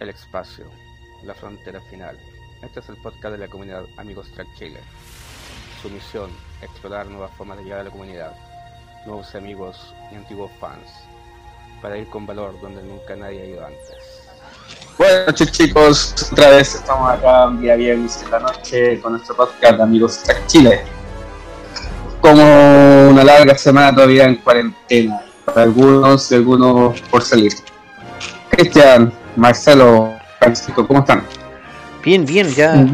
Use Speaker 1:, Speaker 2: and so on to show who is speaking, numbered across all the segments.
Speaker 1: el espacio, la frontera final. Este es el podcast de la comunidad Amigos Track Chile. Su misión, explorar nuevas formas de llegar a la comunidad, nuevos amigos y antiguos fans, para ir con valor donde nunca nadie ha ido antes.
Speaker 2: Buenas noches chicos, otra vez estamos acá un día viernes en la noche con nuestro podcast Amigos Track Chile. Como una larga semana todavía en cuarentena, para algunos y algunos por salir. Cristian, Marcelo, Francisco, ¿cómo están?
Speaker 3: Bien, bien, ya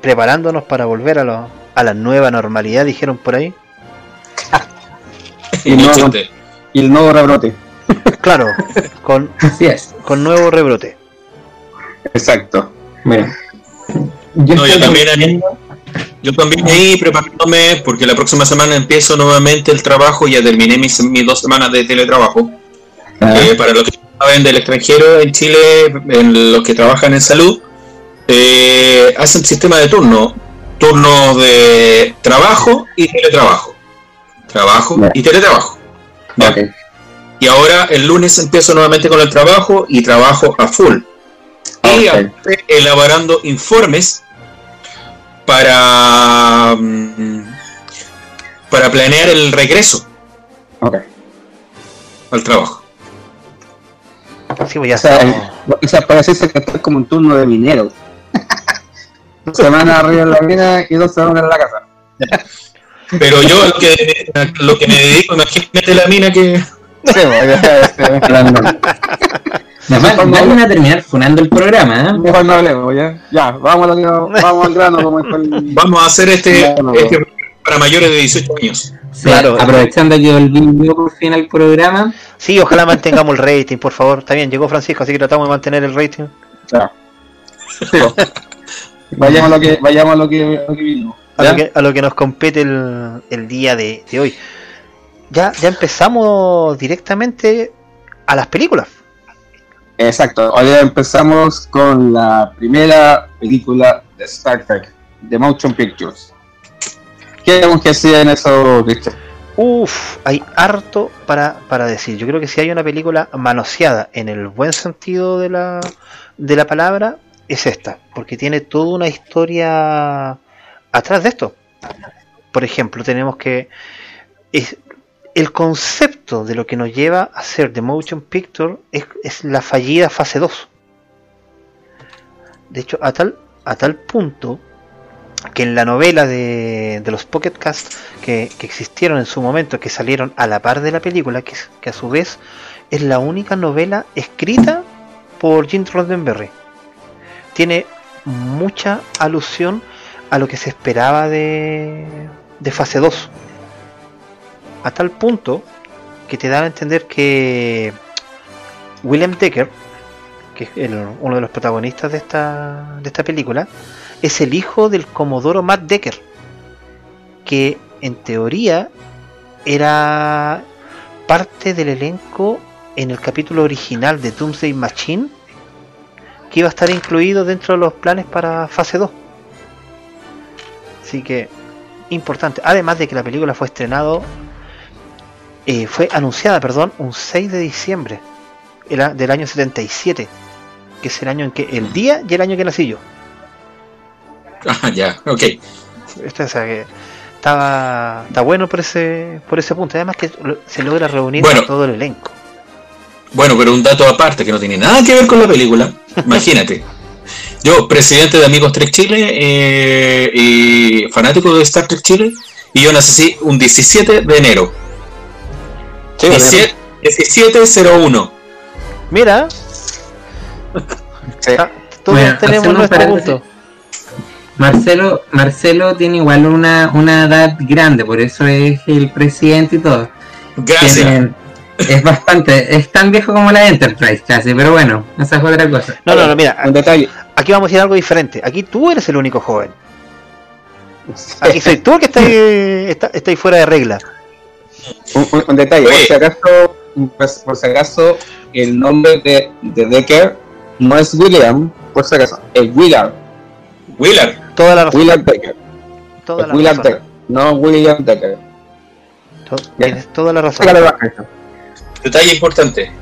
Speaker 3: preparándonos para volver a, lo, a la nueva normalidad, dijeron por ahí.
Speaker 2: y, el nuevo, y el nuevo rebrote.
Speaker 3: Claro, con,
Speaker 2: Así es.
Speaker 3: con nuevo rebrote.
Speaker 2: Exacto.
Speaker 4: Mira,
Speaker 5: No, yo también ahí, yo también ahí preparándome porque la próxima semana empiezo nuevamente el trabajo, ya terminé mis, mis dos semanas de teletrabajo.
Speaker 2: Ah,
Speaker 5: Eh, para los que saben del extranjero en Chile, en los que trabajan en salud, eh, hacen sistema de turno, turnos de trabajo y teletrabajo. Trabajo
Speaker 2: Ya.
Speaker 5: y teletrabajo. Ya. Y ahora el lunes empiezo nuevamente con el trabajo y trabajo a full. Y
Speaker 2: Ok.
Speaker 5: aparte, elaborando informes para, mm, para planear el regreso al trabajo.
Speaker 3: Sí, pues ya
Speaker 2: O sea,
Speaker 3: estamos-
Speaker 2: o sea, para decirse que esto es como un turno de minero. Dos semanas arriba en la mina y dos semanas en la casa.
Speaker 5: Pero yo lo que, lo que me dedico, imagínate la mina que...
Speaker 2: Sí, pues, ya, este,
Speaker 4: hablando. Nada más,
Speaker 2: Mejor no-
Speaker 4: no van a terminar funando el programa, ¿eh?
Speaker 2: Mejor no hablemos, ya. Ya, vamos, a lo que- vamos al grano como el...
Speaker 5: Vamos a hacer este,
Speaker 2: No, no, no.
Speaker 5: este para mayores de 18 años.
Speaker 4: Sí,
Speaker 3: Claro.
Speaker 4: aprovechando que volvimos por fin al programa,
Speaker 3: Sí, ojalá mantengamos el rating, por favor. Está bien, llegó Francisco, así que tratamos de mantener el rating.
Speaker 2: Sí, pues. Vayamos a lo que, vayamos a lo que, a lo que vino.
Speaker 3: A
Speaker 2: ¿ya?
Speaker 3: lo, que, a lo que nos compete el, el día de, de hoy. Ya, ya empezamos directamente a las películas.
Speaker 2: Exacto. Hoy empezamos con la primera película de Star Trek, The Motion Pictures. ¿Qué tenemos que decir en eso, Cristian?
Speaker 3: Uf, hay harto para, para decir. Yo creo que si hay una película manoseada en el buen sentido de la, de la palabra, es esta. Porque tiene toda una historia atrás de esto. Por ejemplo, tenemos que... Es, el concepto de lo que nos lleva a hacer The Motion Picture es, la fallida fase 2. De hecho, a tal, a tal punto que en la novela de, los Pocket Cast que, existieron en su momento, que salieron a la par de la película, que, a su vez es la única novela escrita por Jim Roddenberry. Tiene mucha alusión a lo que se esperaba de, de fase 2. A tal punto que te dan a entender que William Decker, que es uno de los protagonistas de esta, de esta película, es el hijo del Comodoro Matt Decker, que en teoría era parte del elenco en el capítulo original de Doomsday Machine, que iba a estar incluido dentro de los planes para fase 2. Así que, importante. Además de que la película fue estrenado, eh, fue anunciada, perdón, un 6 de diciembre del año 77, que es el año en que, el día y el año que nací yo.
Speaker 5: Ah, ya, ok.
Speaker 3: Esto, o sea, que estaba, está bueno por ese, por ese punto. Además que se logra reunir
Speaker 5: Bueno.
Speaker 3: a todo el elenco.
Speaker 5: Bueno, pero un dato aparte que no tiene nada que ver con la película. Imagínate. Yo, presidente de Amigos Trek Chile eh, y fanático de Star Trek Chile, y yo nací un 17 de enero.
Speaker 2: Sí,
Speaker 5: 17 1701.
Speaker 3: Mira,
Speaker 2: sí.
Speaker 3: ah, todos
Speaker 4: Bueno,
Speaker 3: tenemos nuestro punto.
Speaker 4: Marcelo, Marcelo tiene igual una, una edad grande, por eso es el presidente y todo.
Speaker 5: Gracias.
Speaker 4: Tiene- es bastante, es tan viejo como la Enterprise casi, pero bueno, esa es otra cosa.
Speaker 3: No, no, no, mira,
Speaker 2: Un detalle.
Speaker 3: aquí vamos a decir algo diferente. Aquí tú eres el único joven. Aquí soy tú el que está, está, está ahí fuera de regla.
Speaker 2: Un, un- un detalle, por si acaso, pues, por si acaso, el nombre de, de Decker no es William, por si acaso, es Willard,
Speaker 5: Willard.
Speaker 3: Toda la razón.
Speaker 2: Willard Decker,
Speaker 3: Toda la
Speaker 2: Willard
Speaker 3: razón.
Speaker 2: Decker, no William Decker.
Speaker 3: To- Tienes toda la razón.
Speaker 5: Detalle importante.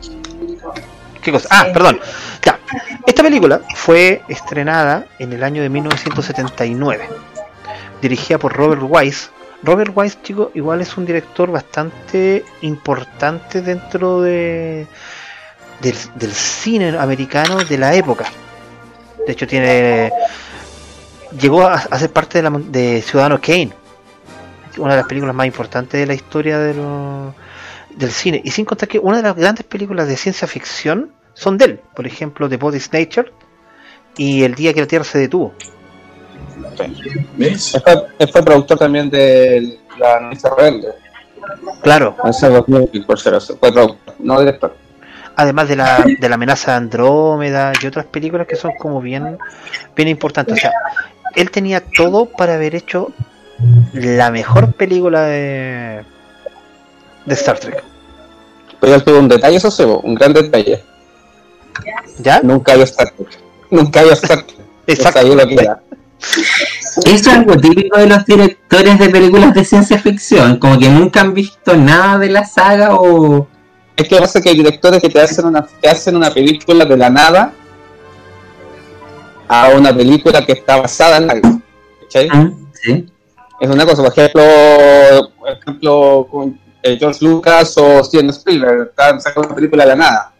Speaker 3: ¿Qué ¿Qué cosa? Ah, perdón. Ya. Esta película fue estrenada en el año de 1979. Dirigida por Robert Wise. Robert Wise, chicos, igual es un director bastante importante dentro de del, del cine americano de la época. De hecho, tiene llegó a, a ser parte de, la, de Ciudadano Kane, una de las películas más importantes de la historia de los- del cine. Y sin contar que una de las grandes películas de ciencia ficción son de él. Por ejemplo, The Body's Nature y El día que la Tierra se detuvo.
Speaker 2: Fue, productor también de La Noche Rebelde.
Speaker 3: Claro,
Speaker 2: Hace 2000, por ser eso. Fue productor, no director.
Speaker 3: además de la, de la amenaza de Andrómeda y otras películas que son como bien, bien importantes. O sea, él tenía todo para haber hecho la mejor película de, de Star Trek.
Speaker 2: Pero él tuvo un detalle, eso un gran detalle.
Speaker 3: ¿Ya?
Speaker 2: Nunca vio Star Trek. Nunca vio Star Trek.
Speaker 3: Exacto.
Speaker 2: Lo que era.
Speaker 4: Eso es algo típico de los directores de películas de ciencia ficción, como que nunca han visto nada de la saga o...
Speaker 2: Es que pasa que hay directores que te hacen una, te hacen una película de la nada a una película que está basada en algo. ¿cachai?
Speaker 4: Ah, Sí.
Speaker 2: Es una cosa, por ejemplo, por ejemplo con eh, George Lucas o Steven Spielberg, están sacando una película de la nada.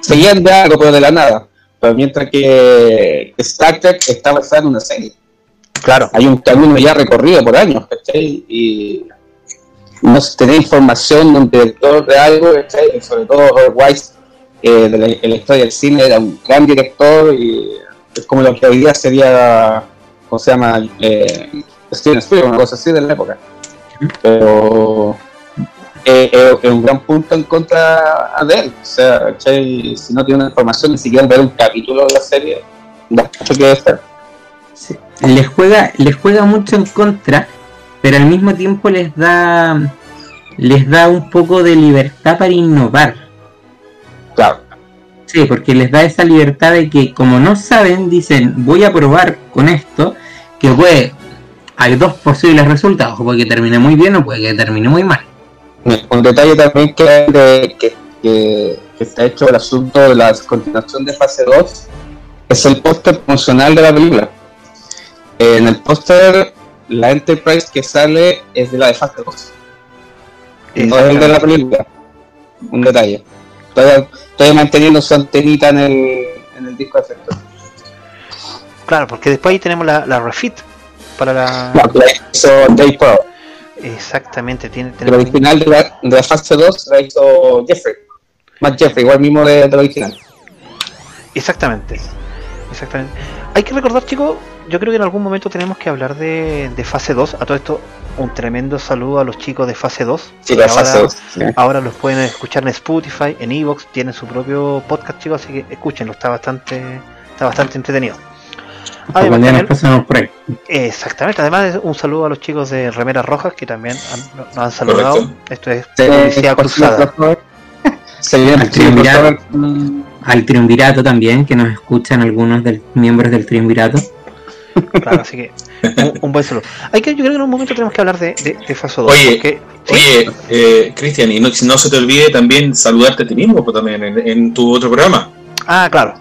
Speaker 2: Seguían de algo, pero de la nada. Pero mientras que Star Trek está basada en una serie.
Speaker 3: Claro.
Speaker 2: Hay un camino ya recorrido por años, ¿cachai? Y no se tenía información de un director de algo, ¿cachai? Y sobre todo Robert Wise, eh, de la historia del cine, era un gran director y es como lo que hoy día sería, ¿cómo se llama? Eh, Steven Spielberg, una cosa así de la época. Pero eh, eh, es un gran punto en contra de él. O sea, si no tiene una información, ni siquiera ver un capítulo de la serie, da mucho que hacer.
Speaker 4: Sí. Les juega, les juega mucho en contra, pero al mismo tiempo les da les da un poco de libertad para innovar.
Speaker 2: Claro.
Speaker 4: Sí, porque les da esa libertad de que como no saben, dicen voy a probar con esto, que puede, hay dos posibles resultados, puede que termine muy bien o puede que termine muy mal.
Speaker 2: Un detalle también que, de- que, que- que está hecho el asunto de la continuación de fase 2 es el póster promocional de la película. En el póster, la Enterprise que sale es de la de fase 2, no es el de la película. Un detalle. Todavía, todavía manteniendo su antenita en el, en el disco de efectos.
Speaker 3: Claro, porque después ahí tenemos la, la refit para la.
Speaker 2: La hizo Dave Pro.
Speaker 3: Exactamente, tiene,
Speaker 2: El original de la, de la fase 2 la hizo Jeffrey. Más Jeffrey, igual mismo de, del original.
Speaker 3: Exactamente. Exactamente. Hay que recordar, chicos, yo creo que en algún momento tenemos que hablar de, de fase 2. A todo esto, un tremendo saludo a los chicos de fase 2.
Speaker 2: Sí, la
Speaker 3: que
Speaker 2: fase
Speaker 3: ahora,
Speaker 2: 2. sí.
Speaker 3: ahora los pueden escuchar en Spotify, en Evox, tienen su propio podcast, chicos, así que escúchenlo, está bastante, está bastante entretenido. Además,
Speaker 4: pasamos por ahí.
Speaker 3: exactamente, además un saludo a los chicos de Remeras Rojas que también han- nos han saludado.
Speaker 5: Correcto.
Speaker 3: Esto es
Speaker 2: por
Speaker 3: cruzada.
Speaker 4: Al triunvirato.
Speaker 2: favor.
Speaker 4: Al triunvirato también, que nos escuchan algunos del, miembros del triunvirato.
Speaker 3: Claro, así que un, un buen saludo. Hay que, yo creo que en un momento tenemos que hablar de, de, de Faso 2.
Speaker 5: Oye,
Speaker 3: porque, ¿sí?
Speaker 5: Oye, eh, Cristian, y no, no se te olvide también saludarte a ti mismo pues, también en, en tu otro programa.
Speaker 3: Ah, claro.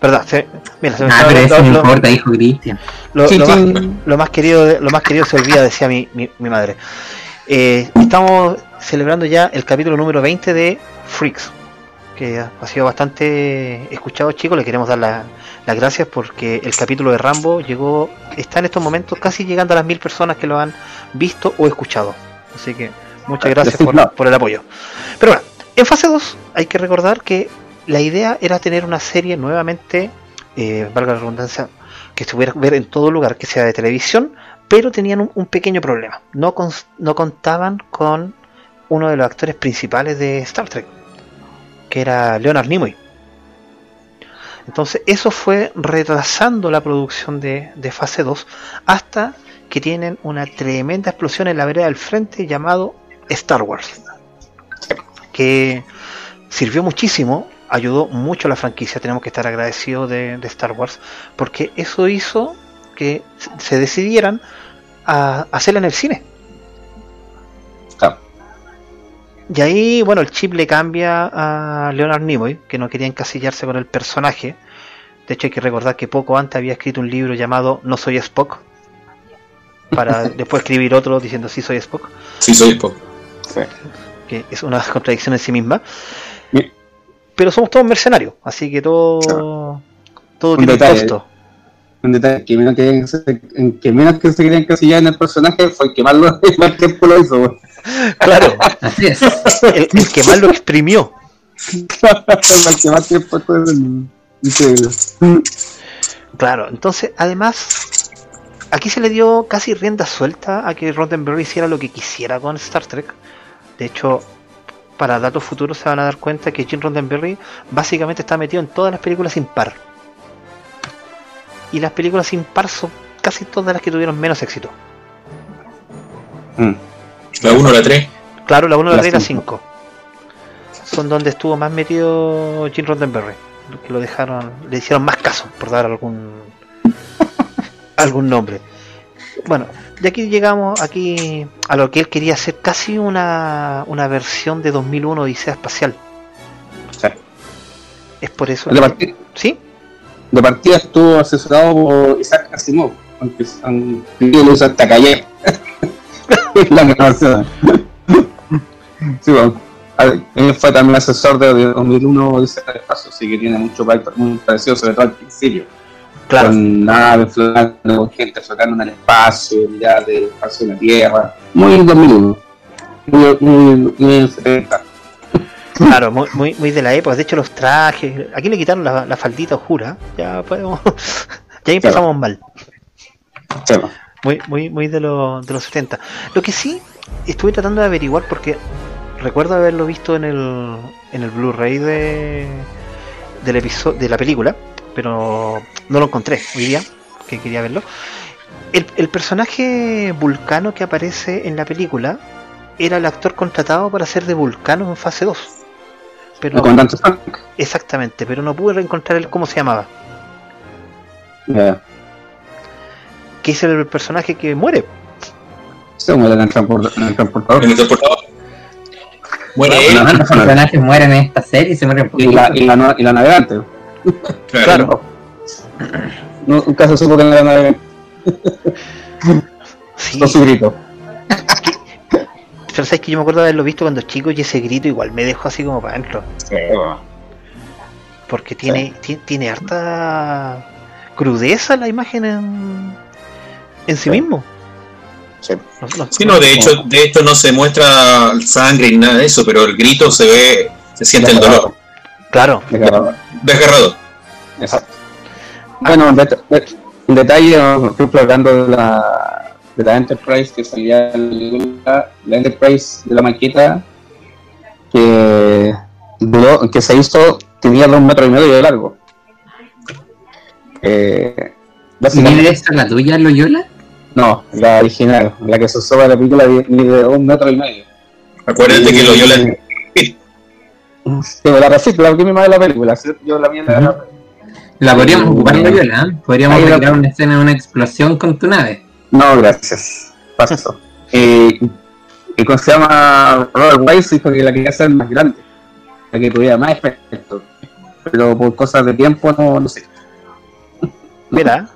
Speaker 3: Verdad, se- mira, se me
Speaker 4: Ah, pero eso
Speaker 3: lo,
Speaker 4: no importa, dijo Cristian.
Speaker 3: lo-
Speaker 2: Sí,
Speaker 3: lo
Speaker 2: sí.
Speaker 3: más, lo más querido, lo más querido se olvida, decía mi, mi, mi madre. Eh, estamos celebrando ya el capítulo número 20 de Freaks, que ha sido bastante escuchado, chicos. Le queremos dar la- las gracias porque el capítulo de Rambo llegó, está en estos momentos casi llegando a las mil personas que lo han visto o escuchado. Así que muchas gracias
Speaker 2: Decid
Speaker 3: por, el apoyo. Pero bueno, en fase 2 hay que recordar que la idea era tener una serie nuevamente, eh, valga la redundancia, que se pudiera ver en todo lugar, que sea de televisión, pero tenían un, un pequeño problema. No, cons- no contaban con uno de los actores principales de Star Trek, que era Leonard Nimoy. Entonces eso fue retrasando la producción de, de fase 2 hasta que tienen una tremenda explosión en la vereda del frente llamado Star Wars. Que sirvió muchísimo, ayudó mucho a la franquicia, tenemos que estar agradecidos de, Star Wars, porque eso hizo que se decidieran a hacerla en el cine. Y ahí, bueno, el chip le cambia a Leonard Nimoy, que no quería encasillarse con el personaje. De hecho, hay que recordar que poco antes había escrito un libro llamado No soy Spock, para después escribir otro diciendo sí soy Spock,
Speaker 5: Sí, soy Spock.
Speaker 2: Sí.
Speaker 3: que es una contradicción en sí misma. Pero somos todos mercenarios, así que todo, todo
Speaker 2: Un
Speaker 3: tiene un
Speaker 2: detalle.
Speaker 3: costo.
Speaker 2: Un detalle que menos que, se- en que menos que se quería encasillar en el personaje fue el que más, lo, más tiempo lo hizo.
Speaker 3: Claro,
Speaker 4: Así es.
Speaker 3: el, el que más lo exprimió.
Speaker 2: el que más tiempo.
Speaker 3: Claro, entonces, además, aquí se le dio casi rienda suelta a que Roddenberry hiciera lo que quisiera con Star Trek. De hecho, para datos futuros se van a dar cuenta que Jim Roddenberry básicamente está metido en todas las películas impar. Y las películas impar son casi todas las que tuvieron menos éxito.
Speaker 2: Mm.
Speaker 5: La 1 la 3.
Speaker 3: Claro, la 1, la
Speaker 2: Las
Speaker 3: 3 y la
Speaker 2: cinco.
Speaker 3: 5. Son donde estuvo más metido Jim Roddenberry. Que lo dejaron, le hicieron más caso, por dar algún algún nombre. Bueno, y aquí llegamos aquí a lo que él quería hacer casi una, una versión de 2001 Odisea Espacial.
Speaker 2: Sí.
Speaker 3: Es por eso.
Speaker 2: De, partida,
Speaker 3: ¿Sí?
Speaker 2: de partida estuvo asesorado por Isaac Asimov, aunque aunque lo usa hasta calle. la grabación. sí, bueno. Él fue también asesor de 2001 Odisea del Espacio, así que tiene mucho muy parecido, sobre todo al principio.
Speaker 3: Claro.
Speaker 2: Con naves flotando, con gente flotando en el espacio, mirar del espacio de la Tierra. Muy 2001. Muy, muy, muy en 70.
Speaker 3: Claro, muy, muy, muy de la época. De hecho, los trajes. Aquí le quitaron la, la faldita oscura. Ya podemos. ya empezamos mal.
Speaker 2: Sí, bueno.
Speaker 3: Muy, muy, muy de, lo- de los 70. Lo que sí estuve tratando de averiguar porque recuerdo haberlo visto en el, en el Blu-ray de, del episodio de la película, pero no lo encontré hoy día, que quería verlo. El, el personaje vulcano que aparece en la película era el actor contratado para ser de vulcano en fase 2. Pero exactamente, pero no pude reencontrar el cómo se llamaba. Que es el personaje que muere.
Speaker 2: Se muere en el transporta- en el transportador.
Speaker 5: En el transportador. Muere
Speaker 2: Bueno,
Speaker 5: él.
Speaker 2: no,
Speaker 4: Los personajes mueren en esta serie y se mueren
Speaker 2: y la, y la, y la navegante.
Speaker 3: Claro.
Speaker 2: No, nunca se supo que era navegante.
Speaker 3: Sí,
Speaker 2: Con su grito.
Speaker 3: pero sabes que yo me acuerdo de haberlo visto cuando chico y ese grito igual me dejó así como para adentro. Porque tiene, ti- tiene harta crudeza la imagen en, en sí
Speaker 2: Sí.
Speaker 3: mismo.
Speaker 2: Sí.
Speaker 3: No- no-
Speaker 5: Sí, no, de hecho, de hecho no se muestra sangre ni nada de eso, pero el grito se ve, se siente el dolor.
Speaker 3: Claro,
Speaker 2: Desgarrador.
Speaker 5: Desgarrado.
Speaker 2: Exacto. Bueno, un, det- de- un detalle, por ejemplo, hablando de la, de la Enterprise que salía en la película, la Enterprise de la maqueta que, que se hizo tenía dos metros y medio de largo. Eh, básicamente,
Speaker 4: ¿Mide esa la tuya, Loyola?
Speaker 2: No, la original, la que se usó para la película mide un metro y medio.
Speaker 5: Acuérdate que lo yo la.
Speaker 2: Sí, la recicla, que mi madre la película, ¿sí? yo la mía la-
Speaker 4: La podríamos
Speaker 2: Uh,
Speaker 4: ocupar. ¿eh? Podríamos
Speaker 2: Ahí la-
Speaker 4: recrear una escena de una explosión con tu nave.
Speaker 2: No, gracias. Paso. Eh, y ¿Cómo se llama? Robert Weiss dijo que la quería hacer más grande, para que tuviera más efectos. Pero por cosas de tiempo no, no sé.
Speaker 3: mira.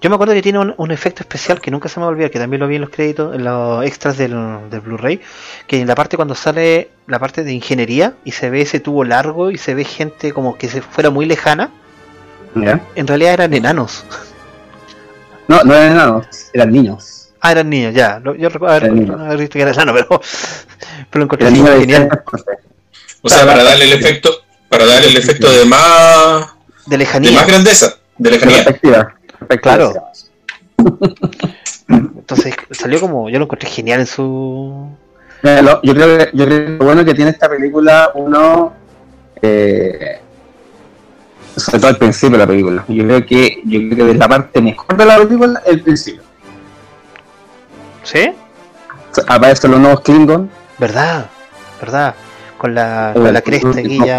Speaker 3: Yo me acuerdo que tiene un, un efecto especial que nunca se me va a olvidar, que también lo vi en los créditos, en los extras del, del Blu-ray, que en la parte cuando sale la parte de ingeniería y se ve ese tubo largo y se ve gente como que se fuera muy lejana,
Speaker 2: ¿Ya?
Speaker 3: en realidad eran enanos.
Speaker 2: No, no eran enanos, eran niños.
Speaker 3: Ah, eran niños, ya. Yo recuerdo haber, visto que era enano, pero, pero lo encontré así
Speaker 2: de
Speaker 3: genial.
Speaker 5: O sea, para darle el efecto, para darle el efecto de más,
Speaker 3: De
Speaker 5: de
Speaker 3: lejanía.
Speaker 5: más grandeza, de
Speaker 2: De
Speaker 5: lejanía.
Speaker 2: perspectiva.
Speaker 3: Claro. Entonces salió como, yo lo encontré genial en su...
Speaker 2: Lo- yo, creo que, yo creo que lo bueno que tiene esta película, uno, eh, sobre todo al principio de la película. Yo creo que, yo creo que de la parte mejor de la película, el principio.
Speaker 3: ¿Sí?
Speaker 2: Aparecen los nuevos Klingon.
Speaker 3: ¿Verdad? ¿Verdad? Con la, con la cresta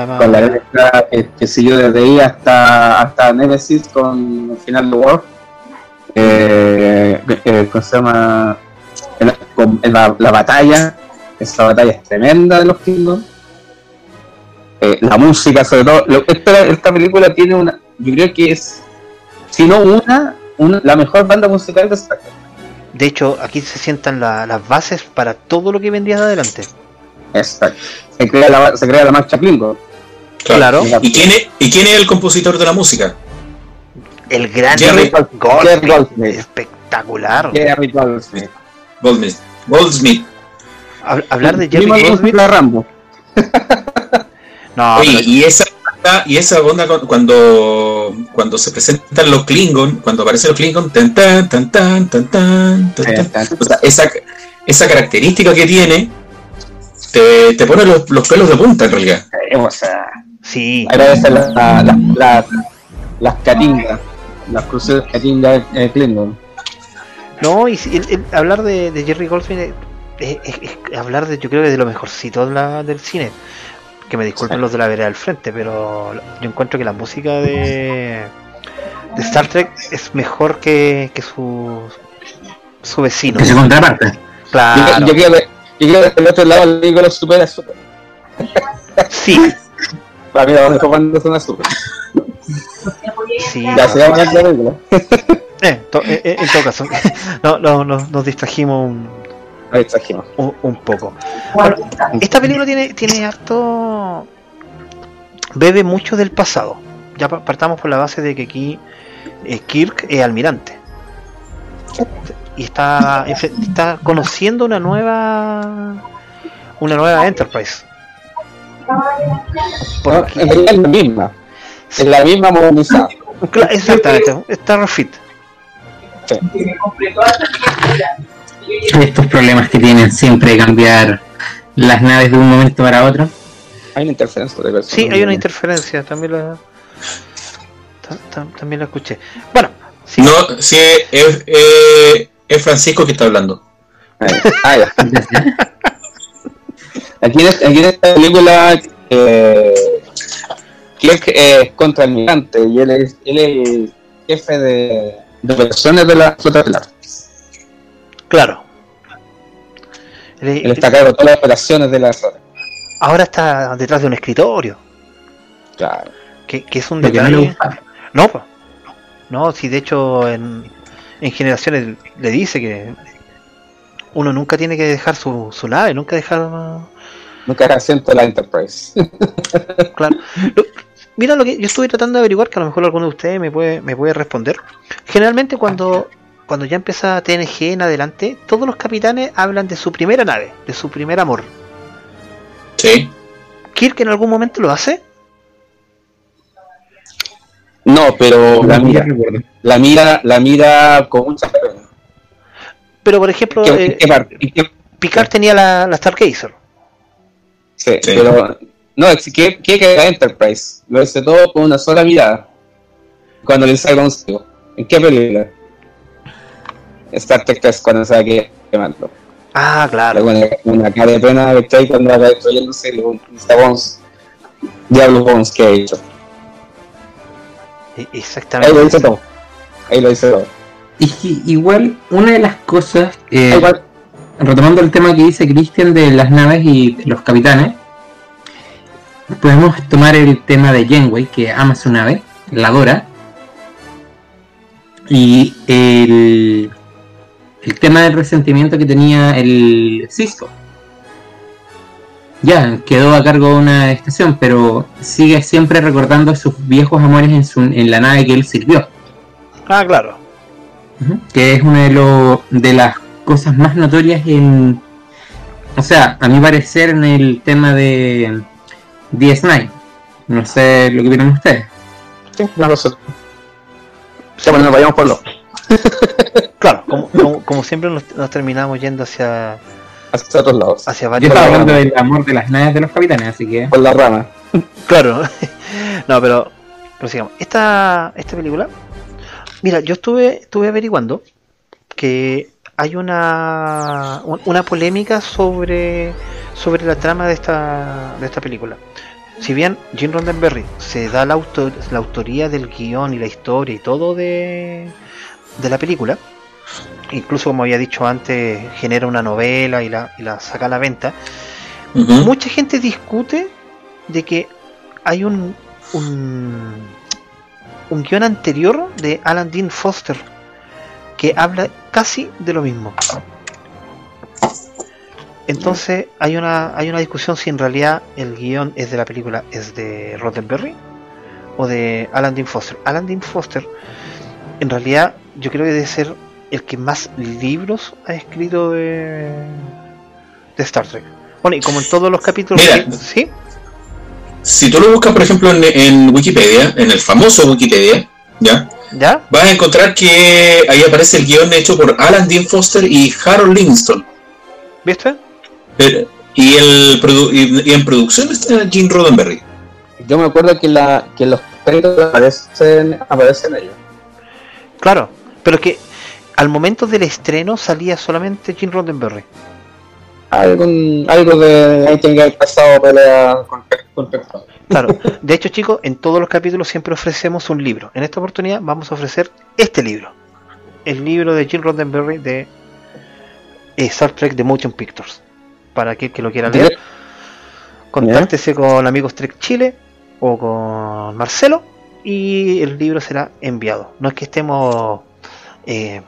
Speaker 3: más...
Speaker 2: Con la cresta que, que siguió desde ahí hasta, hasta Nemesis con Final de War. Eh, eh, ¿Cómo se llama? En la, con- en la, la batalla esa batalla es tremenda de los Klingons. Eh, la música, sobre todo. lo- esta, esta película tiene una. Yo creo que es. Si no una, una la mejor banda musical de Trek.
Speaker 3: De hecho, aquí se sientan la- las bases para todo lo que vendría de adelante.
Speaker 2: Exacto. Se crea la, se crea la marcha Klingon.
Speaker 3: Claro.
Speaker 5: ¿Y quién, es, ¿Y quién es el compositor de la música?
Speaker 3: El gran
Speaker 5: Jerry
Speaker 3: Goldsmith,
Speaker 2: Jerry Goldsmith.
Speaker 3: espectacular.
Speaker 2: Jerry Goldsmith.
Speaker 5: Goldsmith. Goldsmith.
Speaker 3: Hab- Hablar de Jerry Goldsmith.
Speaker 2: la Rambo.
Speaker 3: No,
Speaker 5: Oye,
Speaker 3: pero-
Speaker 5: y esa y esa onda cu- cuando cuando se presentan los Klingon, cuando aparecen los Klingon, tan tan tan tan tan tan, tan, tan. O sea, esa, esa característica que tiene te, te pone los, los pelos de punta en realidad.
Speaker 2: Eh, o sea,
Speaker 3: sí.
Speaker 2: agradece la, la, la- la- las catingas, las cruceras catingas eh, Klingon.
Speaker 3: No, y si- el- el hablar de, de Jerry Goldsmith es, es- es- es hablar de, yo creo que de lo mejorcito de la- del cine. Que me disculpen
Speaker 2: Sí.
Speaker 3: los de la vereda del frente, pero yo encuentro que la música de, de Star Trek es mejor que, que su, su vecino.
Speaker 4: Que su contraparte.
Speaker 2: Yo,
Speaker 3: Claro,
Speaker 2: yo creo que yo creo que del otro lado el Klingon los supera super.
Speaker 3: sí,
Speaker 2: Para mí la mejor banda son las super.
Speaker 3: sí.
Speaker 2: Ya se llama la película.
Speaker 3: Eh, to- eh, eh, en todo caso, no, no, no, nos distrajimos un,
Speaker 2: Ahí trajimos.
Speaker 3: un, un poco. Bueno, esta película tiene, tiene harto. bebe mucho del pasado. Ya pa- partamos por la base de que aquí eh, Kirk es almirante. Y está, está conociendo una nueva. una nueva Enterprise.
Speaker 2: Realidad es la misma. Es la misma modernizada.
Speaker 3: Exactamente, está refit.
Speaker 4: Estos problemas que tienen siempre de cambiar las naves de un momento para otro.
Speaker 2: Hay una interferencia de
Speaker 3: Sí, hay una interferencia, también la. ta- ta- También la escuché. Bueno, sí,
Speaker 5: No, sí, es, es- es Francisco que está hablando.
Speaker 2: Ah, ya. Aquí en, aquí en esta película, eh, Kirk es contraalmirante y él es, él es el jefe de, de operaciones de la flota estelar.
Speaker 3: claro. Él-
Speaker 2: Él está a cargo de todas las operaciones de la flota.
Speaker 3: ahora está detrás de un escritorio,
Speaker 2: Claro.
Speaker 3: que, que es un
Speaker 4: no
Speaker 3: detalle. No, po. no, si de hecho en, en generaciones le dice que uno nunca tiene que dejar su, su nave, nunca dejar.
Speaker 2: Nunca era asiento de la Enterprise.
Speaker 3: Claro. Lo- mira lo que yo estuve tratando de averiguar, que a lo mejor alguno de ustedes me puede, me puede responder. Generalmente cuando, cuando ya empieza TNG en adelante, todos los capitanes hablan de su primera nave, de su primer amor.
Speaker 5: Sí.
Speaker 3: Kirk en algún momento lo hace.
Speaker 2: No, pero la mira, la mira, la mira con mucha pena.
Speaker 3: Pero por ejemplo,
Speaker 2: ¿Qué-
Speaker 3: eh,
Speaker 2: qué par- y qué-
Speaker 3: Picard tenía la, la Stargazer.
Speaker 2: Sí,
Speaker 5: Sí.
Speaker 2: pero no, es que que la Enterprise lo hace todo con una sola mirada. Cuando le sale consigo. ¿En qué película? Star Trek 3 cuando se va que- quemando.
Speaker 3: Ah, claro.
Speaker 2: Una, una cara de pena que ahí cuando va destruyéndose está Bones. Diablo Bones que ha hecho.
Speaker 3: E-
Speaker 2: Ahí lo
Speaker 3: Exactamente.
Speaker 2: dice todo. Ahí lo dice todo.
Speaker 4: Y que igual, una de las cosas, eh,
Speaker 2: Igual,
Speaker 4: retomando el tema que dice Christian de las naves y los capitanes, podemos tomar el tema de Janeway, que ama su nave, la adora, y el, el tema del resentimiento que tenía el Cisco. Ya, quedó a cargo de una estación, pero sigue siempre recordando sus viejos amores en, su, en la nave que él sirvió.
Speaker 3: Ah, claro.
Speaker 4: Que es una de, lo- de las cosas más notorias en, o sea, a mi parecer en el tema de DS9. No sé lo que vieron ustedes.
Speaker 2: sí, una cosa. Ya, bueno, nos vayamos por lo.
Speaker 3: Claro, como, como, como siempre nos, nos terminamos yendo hacia,
Speaker 2: Hacia otros lados.
Speaker 3: hacia
Speaker 4: Yo estaba
Speaker 2: la
Speaker 4: hablando del amor de las naves de los capitanes, así que
Speaker 2: Por la rama.
Speaker 3: Claro. no, pero, pero sigamos. Esta, esta película. Mira, yo estuve, estuve averiguando que hay una, un- una polémica sobre, sobre la trama de esta, de esta película. Si bien Jim Roddenberry se da la, autor- la autoría del guion y la historia y todo de, de la película, incluso como había dicho antes, genera una novela y la, y la saca a la venta, mucha gente discute de que hay un, un, un guion anterior de Alan Dean Foster que habla casi de lo mismo. Entonces hay una hay una discusión si en realidad el guion es de la película es de Roddenberry o de Alan Dean Foster. Alan Dean Foster en realidad yo creo que debe ser el que más libros ha escrito de, de Star Trek. Bueno, y como en todos los capítulos,
Speaker 5: Mira.
Speaker 3: ¿sí?
Speaker 5: Si tú lo buscas, por ejemplo, en, en Wikipedia, en el famoso Wikipedia, ¿ya?
Speaker 3: ¿Ya?
Speaker 5: Vas a encontrar que ahí aparece el guion hecho por Alan Dean Foster y Harold Livingston.
Speaker 3: ¿Viste?
Speaker 5: Pero- y, el produ- y, y en producción está Gene Roddenberry.
Speaker 2: Yo me acuerdo que, la, que los créditos aparecen, aparecen ellos.
Speaker 3: Claro, pero que al momento del estreno salía solamente Gene Roddenberry.
Speaker 2: Algo, algo de ahí que haber pasado pelea con, con.
Speaker 3: Claro, de hecho chicos, en todos los capítulos siempre ofrecemos un libro. En esta oportunidad vamos a ofrecer este libro. El libro de Gene Roddenberry de eh, Star Trek The Motion Pictures. Para aquel que lo quiera leer, contáctese con amigos Trek Chile o con Marcelo y el libro será enviado. No es que estemos eh,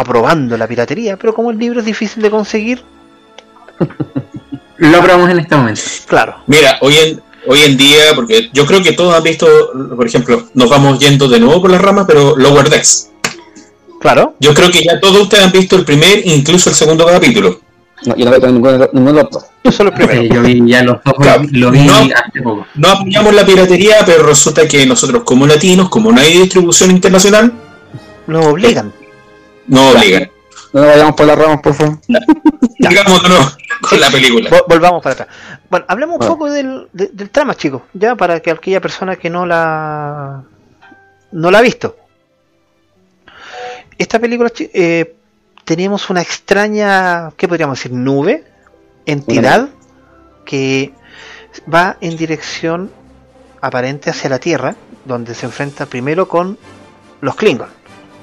Speaker 3: aprobando la piratería, pero como el libro es difícil de conseguir,
Speaker 4: Lo probamos en este momento.
Speaker 3: claro,
Speaker 5: Mira, hoy en, hoy en día, porque yo creo que todos han visto, por ejemplo, nos vamos yendo de nuevo por las ramas, pero Lower Decks.
Speaker 3: claro,
Speaker 5: Yo creo que ya todos ustedes han visto el primer, incluso el segundo capítulo.
Speaker 2: No, yo no veo ningún, ningún otro.
Speaker 3: yo solo el primero.
Speaker 4: Yo vi ya los dos,
Speaker 5: Claro.
Speaker 4: lo vi
Speaker 5: No.
Speaker 4: hace poco.
Speaker 5: No apoyamos la piratería, pero resulta que nosotros como latinos, como no hay distribución internacional,
Speaker 3: Nos obligan.
Speaker 5: Nos obligan.
Speaker 2: No nos vayamos por las ramas, por favor.
Speaker 5: No con la película.
Speaker 3: Vol- volvamos para atrás. Bueno, hablemos un poco del, de- del trama, chicos, ya para que aquella persona que no la no la ha visto. Esta película eh, teníamos una extraña, ¿qué podríamos decir? Nube, entidad que va en dirección aparente hacia la Tierra, donde se enfrenta primero con los Klingon,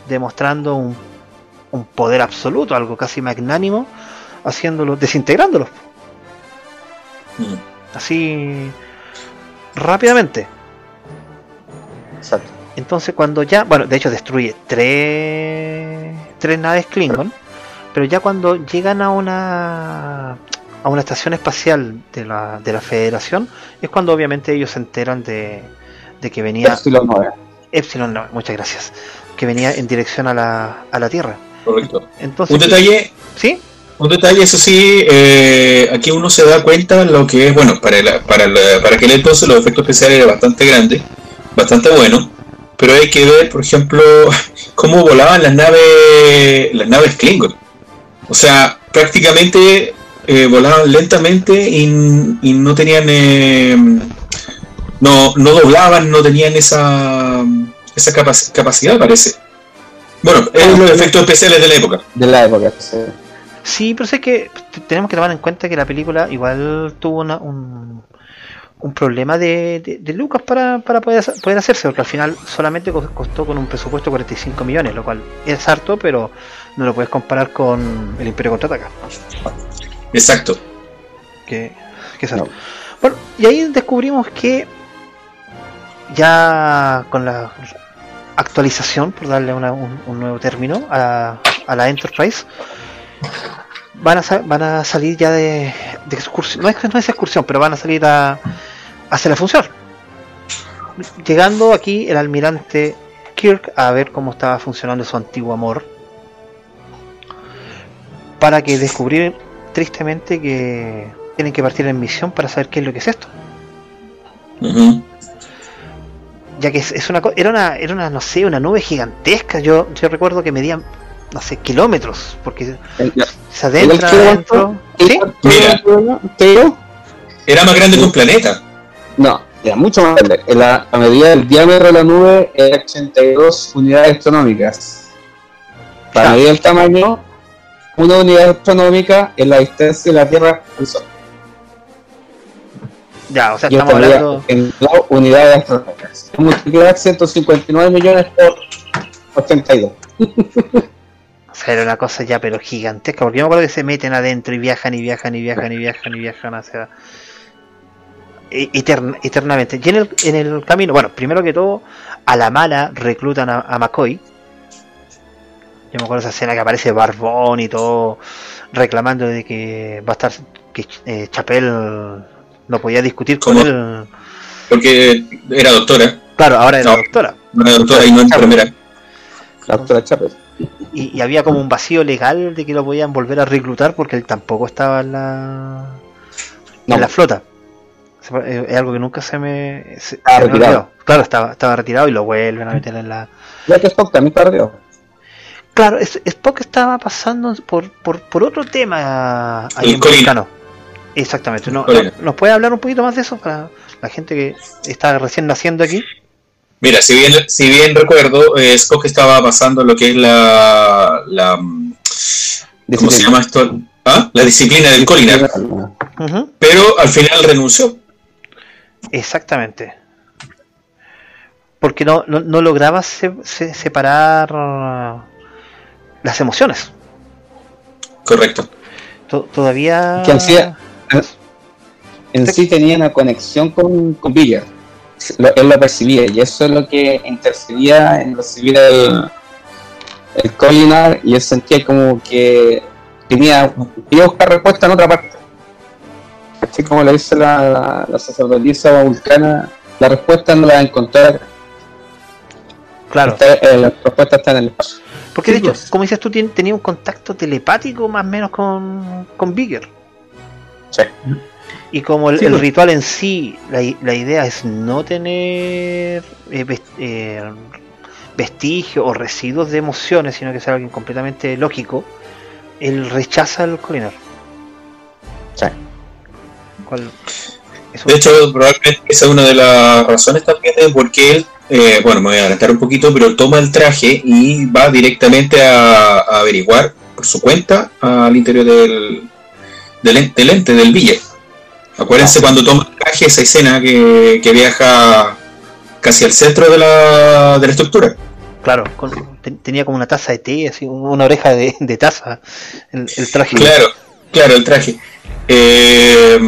Speaker 3: demostrando un, un poder absoluto, algo casi magnánimo, haciéndolos, desintegrándolos
Speaker 5: Mm.
Speaker 3: así rápidamente.
Speaker 2: Exacto.
Speaker 3: Entonces cuando ya, bueno, de hecho destruye tres, tres naves Klingon, pero ya cuando llegan a una a una estación espacial de la, de la Federación es cuando obviamente ellos se enteran de, de que venía
Speaker 2: Epsilon 9.
Speaker 3: Epsilon, no, muchas gracias, que venía en dirección a la, a la Tierra.
Speaker 5: Correcto.
Speaker 3: Entonces,
Speaker 5: Un detalle,
Speaker 3: ¿sí?
Speaker 5: un detalle, eso sí, eh, aquí uno se da cuenta lo que es, bueno, para, el- para, el- para aquel entonces los efectos especiales eran bastante grandes, bastante buenos, pero hay que ver, por ejemplo, cómo volaban las naves, las naves Klingon. O sea, prácticamente eh, volaban lentamente y, y no tenían, eh, no, no doblaban, no tenían esa, esa capac- capacidad, parece. Bueno, es los efectos especiales de la época.
Speaker 2: De la época. sí.
Speaker 3: Sí, pero es que tenemos que tomar en cuenta que la película igual tuvo una- un, un problema de, de- de lucas para, para poder, poder hacerse, porque al final solamente co- costó con un presupuesto de 45 millones, lo cual es harto, pero no lo puedes comparar con el Imperio Contraataca,
Speaker 5: Exacto.
Speaker 3: que, que es harto.
Speaker 2: No.
Speaker 3: Bueno, y ahí descubrimos que ya con la actualización, por darle un, nuevo término, a, a la Enterprise, van a, van a salir ya de, excursión, no es no es excursión, pero van a salir a, hacer la función. Llegando aquí el almirante Kirk a ver cómo estaba funcionando su antiguo amor, para que descubrir tristemente que tienen que partir en misión para saber qué es lo que es esto. Ya que es, es una era una era una no sé una nube gigantesca yo yo recuerdo que medían no sé kilómetros porque se adentra
Speaker 2: ¿El
Speaker 3: adentro ¿sí?
Speaker 5: Mira.
Speaker 2: Pero,
Speaker 5: Era más grande que un planeta.
Speaker 2: no, era mucho más grande. La, la medida del diámetro de la nube era 82 unidades astronómicas. Para
Speaker 3: Ah.
Speaker 2: medir el tamaño, una unidad astronómica es la distancia de la Tierra al Sol.
Speaker 3: Ya o sea
Speaker 2: Yo
Speaker 3: estamos hablando
Speaker 2: en dos unidades astronómicas. Multiplicar 159 millones por 82.
Speaker 3: sea, era una cosa ya pero gigantesca, porque yo me acuerdo que se meten adentro y viajan y viajan y viajan y viajan y viajan hacia e- eterna- eternamente. Y en el, en el camino, bueno, primero que todo, a la mala reclutan a, a McCoy. Yo me acuerdo esa escena que aparece Barbón y todo reclamando de que va a estar que eh, Chapel no podía discutir con él.
Speaker 5: Porque era doctora,
Speaker 3: Claro, ahora era
Speaker 5: No.
Speaker 3: doctora.
Speaker 5: no era doctora y no enfermera.
Speaker 2: La doctora Chapel.
Speaker 3: Y, y había como un vacío legal de que lo podían volver a reclutar porque él tampoco estaba en la,
Speaker 2: No.
Speaker 3: en la flota. Eh, Es algo que nunca se me. Se,
Speaker 2: Estaba
Speaker 3: se me
Speaker 2: retirado.
Speaker 3: Claro, estaba, estaba retirado y lo vuelven a meter en la.
Speaker 2: Ya que Spock también perdió.
Speaker 3: Claro, es, Spock estaba pasando por, por, por otro tema ahí
Speaker 5: El
Speaker 3: en
Speaker 5: Colina.
Speaker 3: Exactamente. No, no- ¿Nos puede hablar un poquito más de eso para la gente que está recién naciendo aquí?
Speaker 5: Mira, si bien, si bien recuerdo, eh, Spock estaba pasando lo que es la, la ¿cómo se llama esto? ¿Ah? La disciplina del Colinar, pero al final renunció.
Speaker 3: Exactamente. Porque no, no, no lograba se- se- separar las emociones.
Speaker 5: Correcto.
Speaker 3: To- todavía.
Speaker 2: Que hacía- En sí tenía una conexión con, con. Lo- él lo percibía y eso es lo que intercedía en recibir el, el Colinar y él sentía como que tenía iba a buscar respuesta en otra parte. Así como le dice la, la, la sacerdotisa vulcana, la respuesta no la va a encontrar,
Speaker 3: Claro.
Speaker 2: está- eh, la respuesta está en el espacio.
Speaker 3: Porque de hecho,
Speaker 4: pues.
Speaker 3: como dices tú, tenía un contacto telepático más o menos con, con Bigger.
Speaker 2: Sí.
Speaker 3: Y como el,
Speaker 4: Sí,
Speaker 3: el
Speaker 4: pues.
Speaker 3: ritual en sí, la, la idea es no tener eh, eh, vestigios o residuos de emociones, sino que sea algo completamente lógico, él rechaza el colinar.
Speaker 2: Sí.
Speaker 5: De hecho, probablemente esa es una de las razones también de por qué él, eh, bueno, me voy a adelantar un poquito, pero toma el traje y va directamente a, a averiguar por su cuenta al interior del, del, del ente, del Ville. Acuérdense cuando toma el traje, esa escena que, que viaja casi al centro de la, de la estructura.
Speaker 3: claro, con- ten- tenía como una taza de té, así, una oreja de, de taza, el, el traje.
Speaker 5: Claro, claro, el traje. Eh,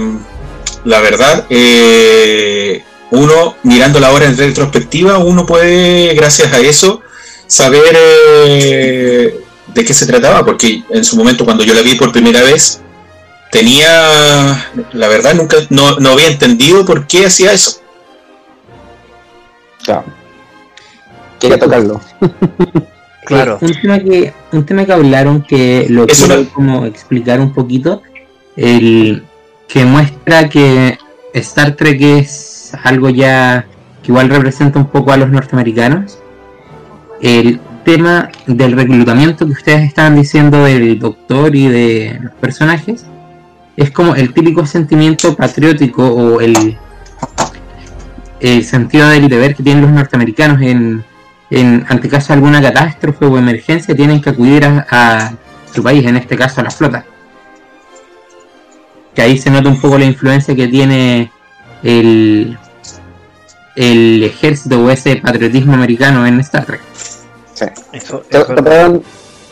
Speaker 5: la verdad, eh, uno mirando la obra en retrospectiva, uno puede, gracias a eso, saber eh, de qué se trataba, porque en su momento cuando yo la vi por primera vez, tenía, la verdad, nunca, no, no había entendido por qué hacía eso.
Speaker 2: Claro. Quería tocarlo.
Speaker 3: Claro.
Speaker 4: Un tema que, un tema que hablaron que lo
Speaker 5: Es
Speaker 4: quiero
Speaker 5: una-
Speaker 4: como explicar un poquito, el que muestra que Star Trek es algo ya que igual representa un poco a los norteamericanos. El tema del reclutamiento que ustedes estaban diciendo del doctor y de los personajes es como el típico sentimiento patriótico o el, el sentido del deber que tienen los norteamericanos en, en ante caso de alguna catástrofe o emergencia tienen que acudir a, a su país, en este caso a la flota. Que ahí se nota un poco la influencia que tiene el, el ejército o ese patriotismo americano en Star Trek.
Speaker 2: Sí.
Speaker 3: Eso,
Speaker 2: ¿Te,
Speaker 3: eso-
Speaker 2: te puedo dar-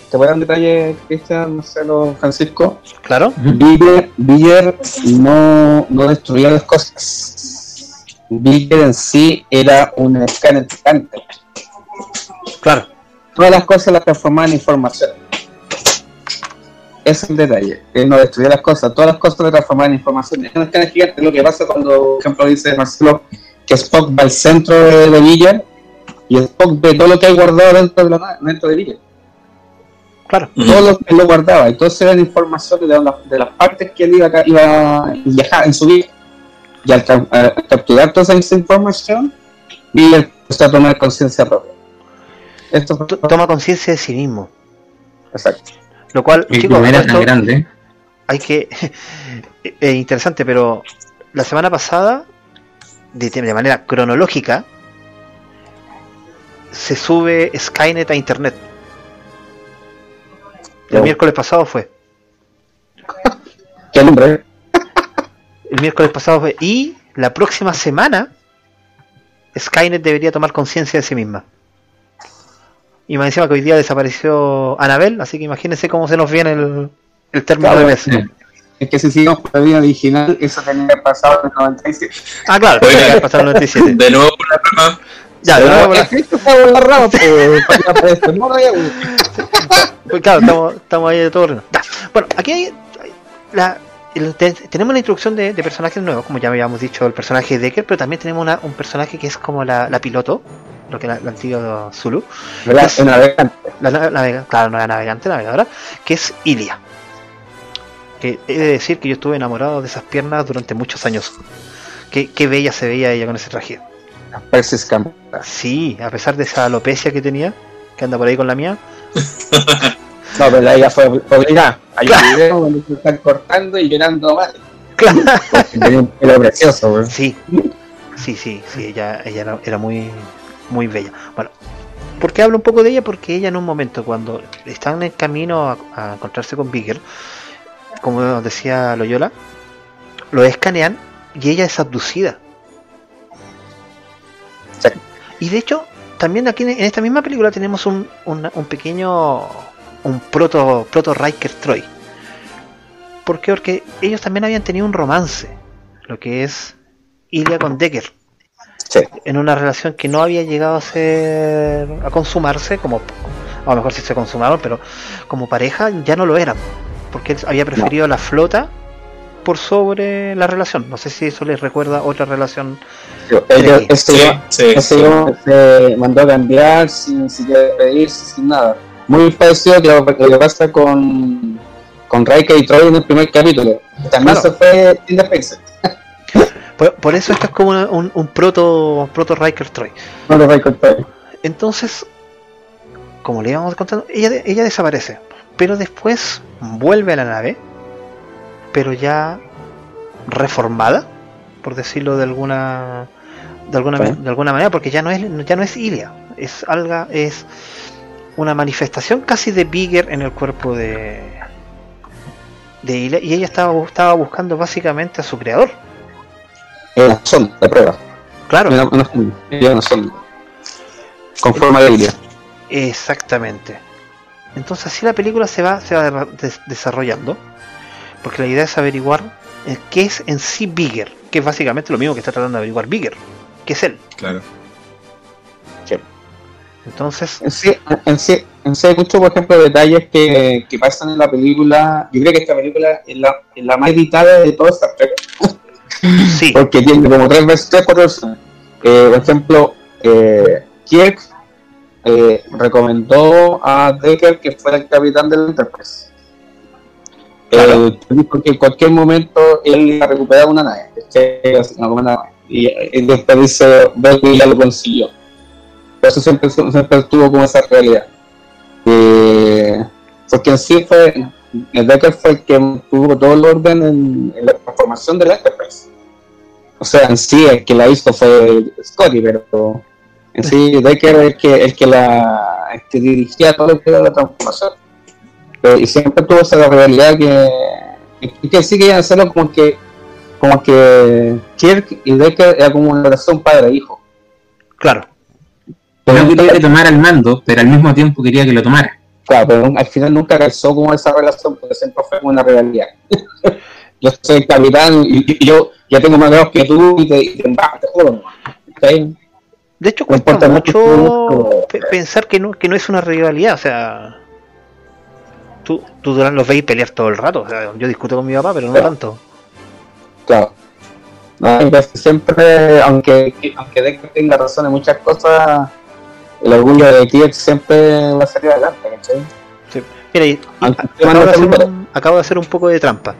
Speaker 2: te voy a dar un detalle, Cristian, Marcelo, Francisco?
Speaker 3: claro.
Speaker 2: Biller, Biller no, no destruía las cosas. Biller en sí era un escáner gigante.
Speaker 3: Claro.
Speaker 2: Todas las cosas las transformaba en información. Ese es el detalle. Él no destruía las cosas, todas las cosas las transformaba en información. Es un escáner gigante. Lo que pasa cuando, por ejemplo, dice Marcelo que Spock va al centro de, de Biller y Spock ve todo lo que hay guardado dentro de, la, dentro de Biller.
Speaker 3: Claro.
Speaker 2: todo lo que él lo guardaba, eso eran informaciones de, la- de las partes que él iba, a- iba a viajar en su vida. Y al, al capturar toda esa información, y él empezó a tomar conciencia propia. Esto fue
Speaker 3: Toma conciencia de sí mismo.
Speaker 2: exacto.
Speaker 3: Lo cual,
Speaker 4: Y
Speaker 3: chicos,
Speaker 4: era tan grande.
Speaker 3: hay que. Es interesante, pero la semana pasada, de, de manera cronológica, se sube Skynet a internet. El
Speaker 2: Oh.
Speaker 3: miércoles pasado fue.
Speaker 2: ¿Qué nombre?
Speaker 3: El miércoles pasado fue. Y la próxima semana, Skynet debería tomar conciencia de sí misma. Y más encima que hoy día desapareció Anabel, así que imagínense cómo se nos viene el, el término
Speaker 2: Claro,
Speaker 3: de mes.
Speaker 2: es, que si seguimos por la línea original, eso tenía que pasar en el 97.
Speaker 3: Ah, claro, tenía que pasar el 97.
Speaker 5: De nuevo por la rama.
Speaker 3: Ya, de nuevo,
Speaker 2: por la rama, pues,
Speaker 3: claro, estamos, estamos ahí de todo. Ya. Bueno, aquí hay la, el- te- tenemos la introducción de, de personajes nuevos, como ya habíamos dicho, el personaje de Decker, pero también tenemos una- un personaje que es como la, la piloto, lo que la, la antigua Zulu,
Speaker 2: En navegante.
Speaker 3: la, claro, no la navegante, navegadora, que es Ilia. Que he de decir que yo estuve enamorado de esas piernas durante muchos años. Qué, qué bella se veía ella con ese traje.
Speaker 2: Persis.
Speaker 3: Sí, a pesar de esa alopecia que tenía, que anda por ahí con la mía.
Speaker 2: No, pero ella fue obligada. Hay un video donde se están cortando y llorando mal.
Speaker 3: Claro.
Speaker 2: Tenía un pelo precioso, güey.
Speaker 3: Sí, sí, sí, sí, ella, ella era, era muy, muy bella. Bueno, ¿por qué hablo un poco de ella? Porque ella en un momento, cuando están en camino a, a encontrarse con Bigger, como decía Loyola, lo escanean y ella es abducida.
Speaker 2: Sí.
Speaker 3: Y de hecho, también aquí en esta misma película tenemos un, un, un pequeño, un proto, proto Riker Troy. ¿Por qué? Porque ellos también habían tenido un romance, lo que es Ilia con Decker,
Speaker 2: Sí.
Speaker 3: en una relación que no había llegado a ser a consumarse, como a lo mejor sí se consumaron, pero como pareja ya no lo eran, porque él había preferido la flota por sobre la relación. No sé si eso les recuerda otra relación.
Speaker 2: Ella,
Speaker 3: Sí.
Speaker 2: este
Speaker 5: Sí,
Speaker 2: yo-
Speaker 5: sí,
Speaker 2: ese
Speaker 5: sí.
Speaker 2: yo se mandó a cambiar sin siquiera pedirse, sin nada. Muy parecido a lo, lo que pasa con, con Raika y Troy en el primer capítulo. También
Speaker 3: Claro.
Speaker 2: se fue in the face.
Speaker 3: Por, por eso esto es como una- un, un proto proto Riker Troy.
Speaker 2: Raika y Troy.
Speaker 3: Entonces, como le íbamos contando, ella, ella desaparece. Pero después vuelve a la nave, pero ya reformada, por decirlo de alguna de alguna, de alguna manera, porque ya no es ya no es Ilia, es alga, es una manifestación casi de Bigger en el cuerpo de de Ilia y ella estaba, estaba buscando básicamente a su creador.
Speaker 2: Era sonda de prueba.
Speaker 3: Claro,
Speaker 2: Era una. Era una. Con forma de Ilia.
Speaker 3: Exactamente. Entonces así la película se va, se va des- desarrollando. Porque la idea es averiguar eh, qué es en sí Bigger. Que es básicamente lo mismo que está tratando de averiguar Bigger. Que es él.
Speaker 5: Claro.
Speaker 3: Entonces,
Speaker 2: En sí, en sí, en sí hay muchos, por ejemplo, detalles que, que pasan en la película. Yo creo que esta película es la, es la más editada de todas estas Trek.
Speaker 3: sí,
Speaker 2: porque tiene como tres veces, tres, cuatro. Eh, por ejemplo, eh, Kirk eh, recomendó a Decker que fuera el capitán del Enterprise.
Speaker 3: Claro.
Speaker 2: Eh, en cualquier momento él iba a recuperar una nave. nave. Y, después dice, que ya lo consiguió. Por eso siempre, siempre tuvo como esa realidad. Eh, porque en sí fue, el Decker fue el que tuvo todo el orden en, la transformación del Enterprise. O sea, en sí el que la hizo fue Scotty, pero en sí Decker es el que, el que la dirigía todo lo que era la transformación. Pero- y siempre tuvo esa realidad que, que, que sí querían hacerlo como que como que Kirk y Decker era como una relación padre-hijo.
Speaker 3: claro.
Speaker 2: Pero
Speaker 4: No quería que tomara el mando, pero al mismo tiempo quería que lo tomara.
Speaker 2: Claro, pero al final nunca calzó como esa relación, porque siempre fue como una realidad. yo soy el capitán y, y yo ya tengo más grados que tú y te, y te, te jodo. ¿cachai?
Speaker 3: De hecho, cuesta
Speaker 2: importa
Speaker 3: mucho
Speaker 2: mucho,
Speaker 3: pe- pensar que no, que no es una rivalidad. O sea, tú, tú los veis pelear todo el rato. O sea, yo discuto con mi papá, pero no
Speaker 2: Claro.
Speaker 3: tanto.
Speaker 2: Claro. No, pues siempre, aunque, aunque tenga razón en muchas cosas, el orgullo de Kirk siempre va a salir adelante, ¿cachai?
Speaker 3: Mira, y- acabo, de hacer un, acabo de hacer un poco de trampa.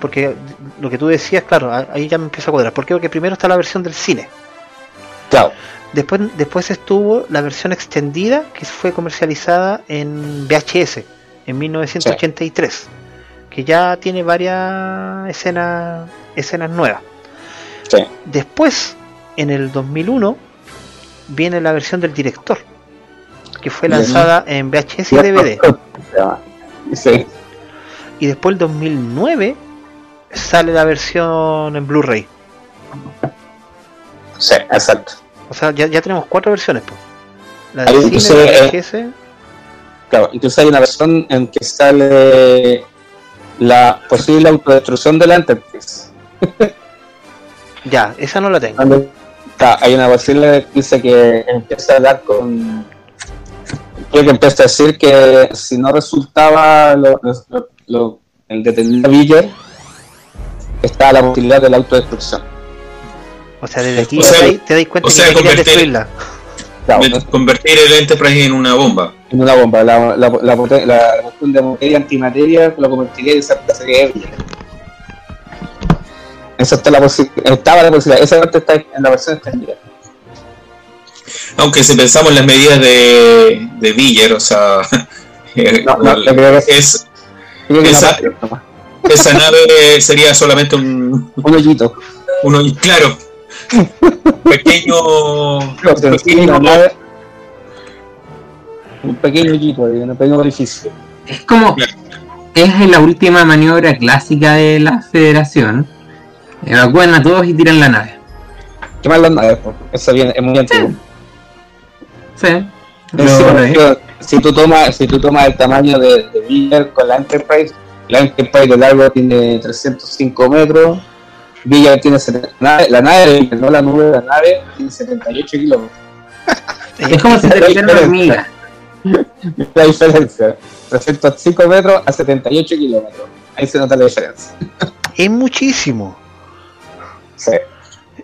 Speaker 3: Porque lo que tú decías, claro, ahí ya me empiezo a cuadrar. ¿Por qué? Porque primero está la versión del cine.
Speaker 2: Claro,
Speaker 3: Después, después estuvo la versión extendida que fue comercializada en VHS en 1983. Que ya tiene varias escenas, escenas nuevas.
Speaker 2: sí.
Speaker 3: Después, en el 2001, viene la versión del director. Que fue lanzada en VHS y DVD.
Speaker 2: Sí,
Speaker 3: Y después el 2009 sale la versión en Blu-ray.
Speaker 2: sí, exacto.
Speaker 3: O sea, ya, ya tenemos cuatro versiones. po. La
Speaker 2: Ahí,
Speaker 3: del cine, la
Speaker 2: eh,
Speaker 3: VHS.
Speaker 2: Claro, incluso hay una versión en que sale la posible autodestrucción de la Enterprise.
Speaker 3: Ya, esa no la tengo.
Speaker 2: Claro, hay una posible que dice que empieza a hablar con. Creo que empieza a decir que si no resultaba lo, lo- lo- el detenido Villar, está la posibilidad de la autodestrucción.
Speaker 3: O sea, desde aquí
Speaker 5: O sea-
Speaker 3: te, dais- te dais cuenta
Speaker 5: o sea,
Speaker 3: que
Speaker 5: convertir-
Speaker 3: destruirla.
Speaker 2: Claro,
Speaker 5: De- Convertir el Enterprise en una bomba.
Speaker 2: en una bomba. La, la, la, la- la cuestión de materia antimateria lo convertiría en esa clase que es Villar. Eso está la estaba la posibilidad. Esa parte está en la versión extendida.
Speaker 5: Aunque si pensamos en las medidas de, de Villar, o sea,
Speaker 2: No, no, que
Speaker 5: es, Esa- esa nave sería solamente un,
Speaker 2: Un hoyito.
Speaker 5: uno, claro, pequeño,
Speaker 2: nave- un pequeño ahí, un pequeño orificio.
Speaker 4: Es como. Es la última maniobra clásica de la federación. Evacúan a todos y tiran la nave.
Speaker 2: ¿Qué más las naves? Eso viene, es muy antiguo.
Speaker 4: Sí.
Speaker 2: Si tú tomas si tú tomas el tamaño de, de Villar con la Enterprise, la Enterprise de largo tiene 305 metros, Villar tiene 70 nave- la nave, no la nube de la nave, tiene 78 kilómetros.
Speaker 4: es como si te una hormiga.
Speaker 2: La diferencia, 305 metros a 78 kilómetros. Ahí se nota la diferencia.
Speaker 3: Es muchísimo.
Speaker 2: Sí.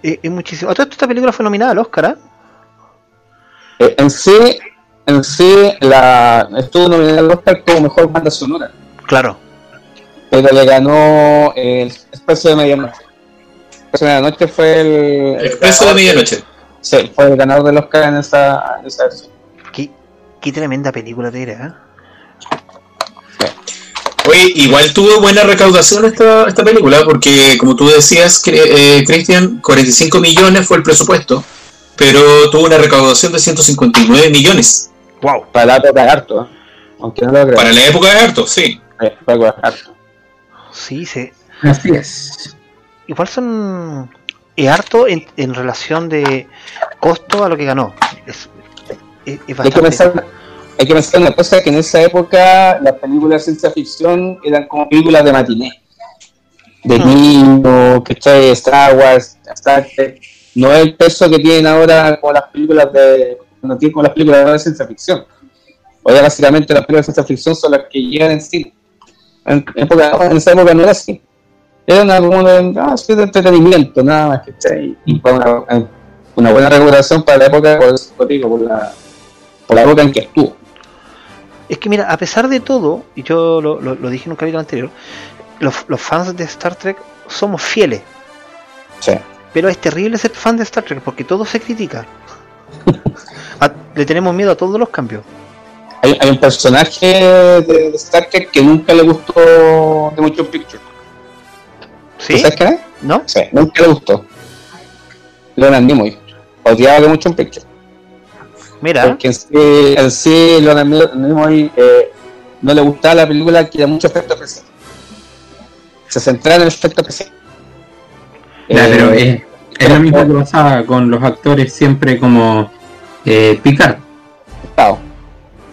Speaker 3: Es, es muchísimo. A todo esto, esta película fue nominada al Oscar, ¿ah?
Speaker 2: Eh, en sí, en sí la, estuvo nominada al Oscar como mejor banda sonora,
Speaker 3: Claro.
Speaker 2: pero le ganó el Expreso de Medianoche. El Expreso de Medianoche fue el.
Speaker 5: expreso de medianoche.
Speaker 2: Sí, fue el ganador del Oscar en esa, en esa versión.
Speaker 3: Qué, qué tremenda película te diré, ¿ah?
Speaker 5: Oye, igual tuvo buena recaudación esta, esta película, porque como tú decías, eh, Cristian, 45 millones fue el presupuesto, pero tuvo una recaudación de 159 millones.
Speaker 3: Wow.
Speaker 2: Para la época de harto, ¿eh? aunque no lo crean.
Speaker 5: Para la época de harto, sí.
Speaker 2: Algo de harto.
Speaker 3: Sí, sí.
Speaker 4: Así es.
Speaker 3: Igual son. Es harto en, en relación de costo a lo que ganó. Es, es, es
Speaker 2: Hay que, pensar, hay que pensar una cosa, que en esa época las películas de ciencia ficción eran como películas de matiné. De
Speaker 3: Hmm.
Speaker 2: niño, que Star Wars, Star Trek. No es el peso que tienen ahora con las películas de... No tienen con las películas de ciencia ficción. Hoy básicamente las películas de ciencia ficción son las que llegan en cine. En, época, en esa época no era así. Era una, como de, ah, sí, de entretenimiento, nada más, ¿cachai? Y fue una, una buena recuperación para la época, por eso digo, por la, por la época en que estuvo.
Speaker 3: Es que mira, a pesar de todo, y yo lo, lo- lo dije en un capítulo anterior, los, los fans de Star Trek somos fieles.
Speaker 2: Sí.
Speaker 3: Pero es terrible ser fan de Star Trek porque todo se critica. A- le tenemos miedo a todos los cambios.
Speaker 2: Hay, hay un personaje de, de Star Trek que nunca le gustó de Motion Picture. ¿Tú
Speaker 3: ¿Sí?
Speaker 2: sabes quién es?
Speaker 3: ¿No?
Speaker 2: Sí, nunca le gustó. Leonard Nimoy. Odiaba de Motion Picture.
Speaker 3: Mira,
Speaker 2: Porque en sí, en sí Leonard Nimoy eh, no le gustaba la película que era mucho efecto especial. Se centraba en el efecto especial.
Speaker 4: Ya,
Speaker 2: Eh,
Speaker 4: pero es, es lo mismo que pasaba con los actores siempre como eh, Picard.
Speaker 2: claro.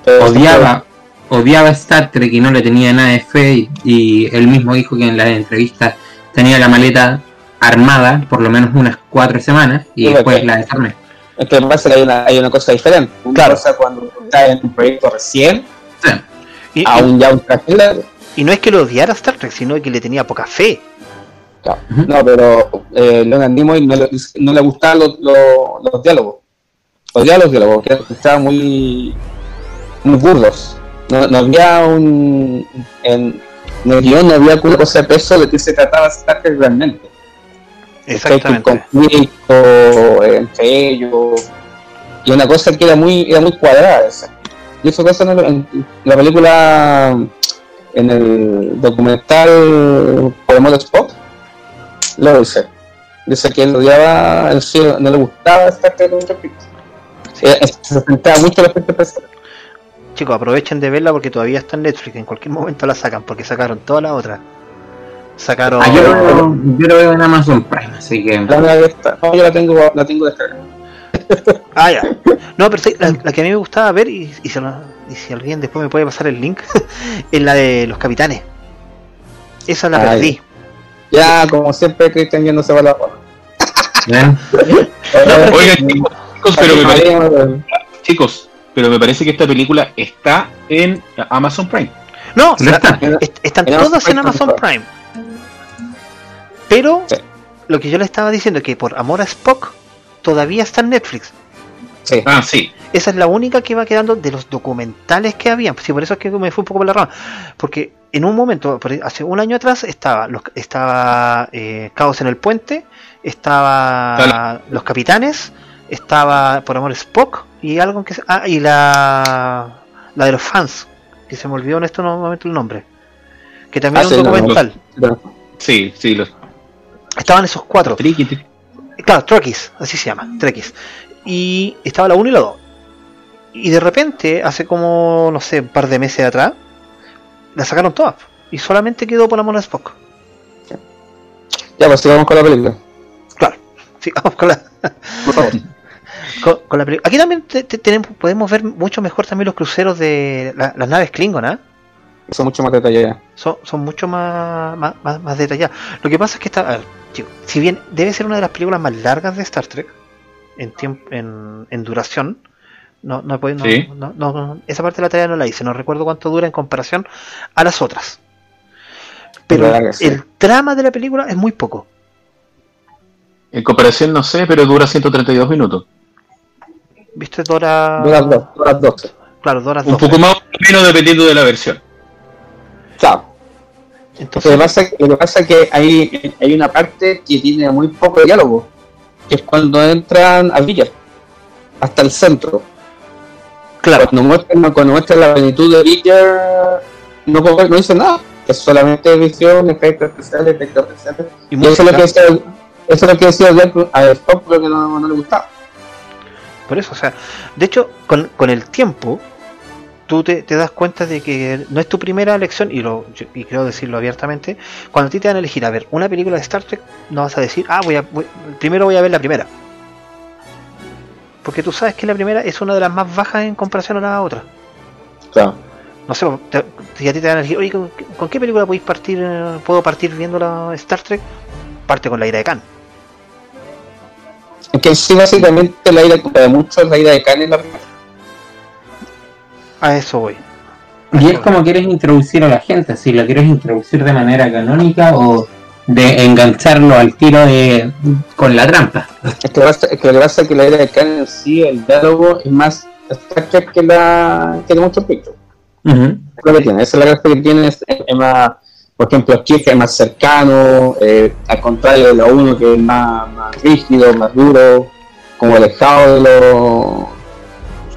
Speaker 2: Pero-
Speaker 4: Odiaba, odiaba Star Trek y no le tenía nada de fe y, y él mismo dijo que en las entrevistas tenía la maleta armada por lo menos unas cuatro semanas y
Speaker 2: Sí,
Speaker 4: después la desarmé.
Speaker 2: Es que pasa que hay una, hay una cosa diferente. Una
Speaker 3: Claro.
Speaker 2: cosa cuando tú estás en un proyecto recién,
Speaker 4: Sí.
Speaker 3: y, y-
Speaker 2: aún ya un
Speaker 3: y no es que lo odiara a Star Trek, sino que le tenía poca fe.
Speaker 2: Claro.
Speaker 4: Ujú.
Speaker 2: No, pero eh, Leonard Nimoy no le, no le gustaban los, los, los diálogos. Odiaba los diálogos, que estaban muy, muy burdos. No, no había un. En, en el guion no había una cosa de peso de que se trataba Star Trek realmente.
Speaker 3: Exactamente.
Speaker 2: Un conflicto entre ellos. Y una cosa que era muy, era muy cuadrada esa. Y cosa no lo- en la película, en el documental por modo Spot, lo dice. Dice que él odiaba, él sí, no le gustaba Star Trek mucho Eh, Se centraba mucho en los efectos especiales.
Speaker 3: Chicos, aprovechen de verla porque todavía está en Netflix. En cualquier momento la sacan porque sacaron todas las otras. Sacaron.
Speaker 4: Ah, yo, lo veo, yo lo veo en Amazon Prime, así que
Speaker 2: La que está- no, yo la tengo, la tengo descargada.
Speaker 3: Ah, ya. No, pero sí, la, la que a mí me gustaba ver, y, y, si, lo- y si alguien después me puede pasar el link, es la de los capitanes. Esa la
Speaker 2: Ah,
Speaker 3: perdí.
Speaker 2: Ya, como siempre, Cristian yéndose para la forma.
Speaker 4: ¿Ven?
Speaker 5: Oigan, chicos, pero me parece, chicos, pero me parece que esta película está en Amazon Prime.
Speaker 3: No,
Speaker 4: No está.
Speaker 3: están
Speaker 2: En Amazon
Speaker 3: todas en Amazon. Prime. Pero
Speaker 2: Sí.
Speaker 3: lo que yo le estaba diciendo es que por amor a Spock todavía está en Netflix.
Speaker 2: Sí.
Speaker 5: Ah, sí.
Speaker 3: Esa es la única que va quedando de los documentales que habían. Sí, por eso es que me fue un poco por la rama. Porque en un momento, por- hace un año atrás, estaba, los, estaba eh, Caos en el Puente, estaba. Los Capitanes, estaba Por Amor Spock y algo que se- ah, y la, la de los fans, que se me olvidó en este momento el nombre. Que también
Speaker 2: Ah,
Speaker 3: es un
Speaker 2: no.
Speaker 3: documental.
Speaker 5: Sí, sí. Los
Speaker 3: Estaban esos cuatro.
Speaker 5: triqui, triqui.
Speaker 3: Claro, Trekkies, así se llama, Trekkies. Y estaba la 1 y la 2. Y de repente, hace como, no sé, un par de meses atrás, la sacaron todas. Y solamente quedó por amor a Spock.
Speaker 2: Ya, pues sigamos con la película.
Speaker 3: Claro, sí, vamos con la,
Speaker 2: Por favor.
Speaker 3: Con, con la película. Aquí también te- te- tenemos, podemos ver mucho mejor también los cruceros de la- las naves Klingon, ¿ah?
Speaker 2: Son mucho más detalladas.
Speaker 3: Son, son mucho más, más, más, más detalladas. Lo que pasa es que está, a ver, chicos, si bien debe ser una de las películas más largas de Star Trek en tiempo, en, en duración, no, no, no-
Speaker 5: Sí.
Speaker 3: no- no- no- esa parte de la tarea no la hice, no recuerdo cuánto dura en comparación a las otras. Pero el trama de la película es muy poco.
Speaker 5: En comparación, no sé, pero dura 132 minutos.
Speaker 3: ¿Viste Dora?
Speaker 2: Dos, duras dos.
Speaker 3: Claro, Dora
Speaker 5: Un
Speaker 3: 12.
Speaker 5: poco más o menos dependiendo de la versión.
Speaker 2: Chao. Lo que
Speaker 3: Entonces,
Speaker 2: pasa, lo que pasa es que hay, hay una parte que tiene muy poco diálogo, que es cuando entran a Villa, hasta el centro.
Speaker 3: claro,
Speaker 2: Cuando muestran, cuando muestran la plenitud de Villa, no, no dice nada. Es solamente visión, efectos especiales, efectos especiales.
Speaker 3: y
Speaker 2: Y eso es lo que decía, eso es lo que decía a Spock, creo que no, no le gustaba.
Speaker 3: Por eso, o sea, de hecho, con, con el tiempo, tú te, te das cuenta de que no es tu primera elección, y, lo, y creo decirlo abiertamente, cuando a ti te van a elegir a ver una película de Star Trek, no vas a decir, ah, voy a, voy- primero voy a ver la primera. Porque tú sabes que la primera es una de las más bajas en comparación a la otra.
Speaker 2: Claro.
Speaker 3: No sé, te- si a ti te van a elegir, oye, ¿con, qué- con qué película podéis partir, puedo partir viendo la Star Trek? Parte con la ira de Khan.
Speaker 2: Es que sí, básicamente la ira de mucho la ira de Khan en la primera.
Speaker 3: A eso voy.
Speaker 4: Y es como quieres introducir a la gente, si lo quieres introducir de manera canónica o de engancharlo al tiro de, con la trampa.
Speaker 2: Es que, lo que pasa- es que lo que pasa es que la idea de Khan en sí, el diálogo es más Trek que la que de muchos pictures. Es lo que tiene, esa es la gracia que tiene, es, es más, por ejemplo, Kirk es más cercano, eh, al contrario de la 1 que es más, más rígido, más duro, como alejado de lo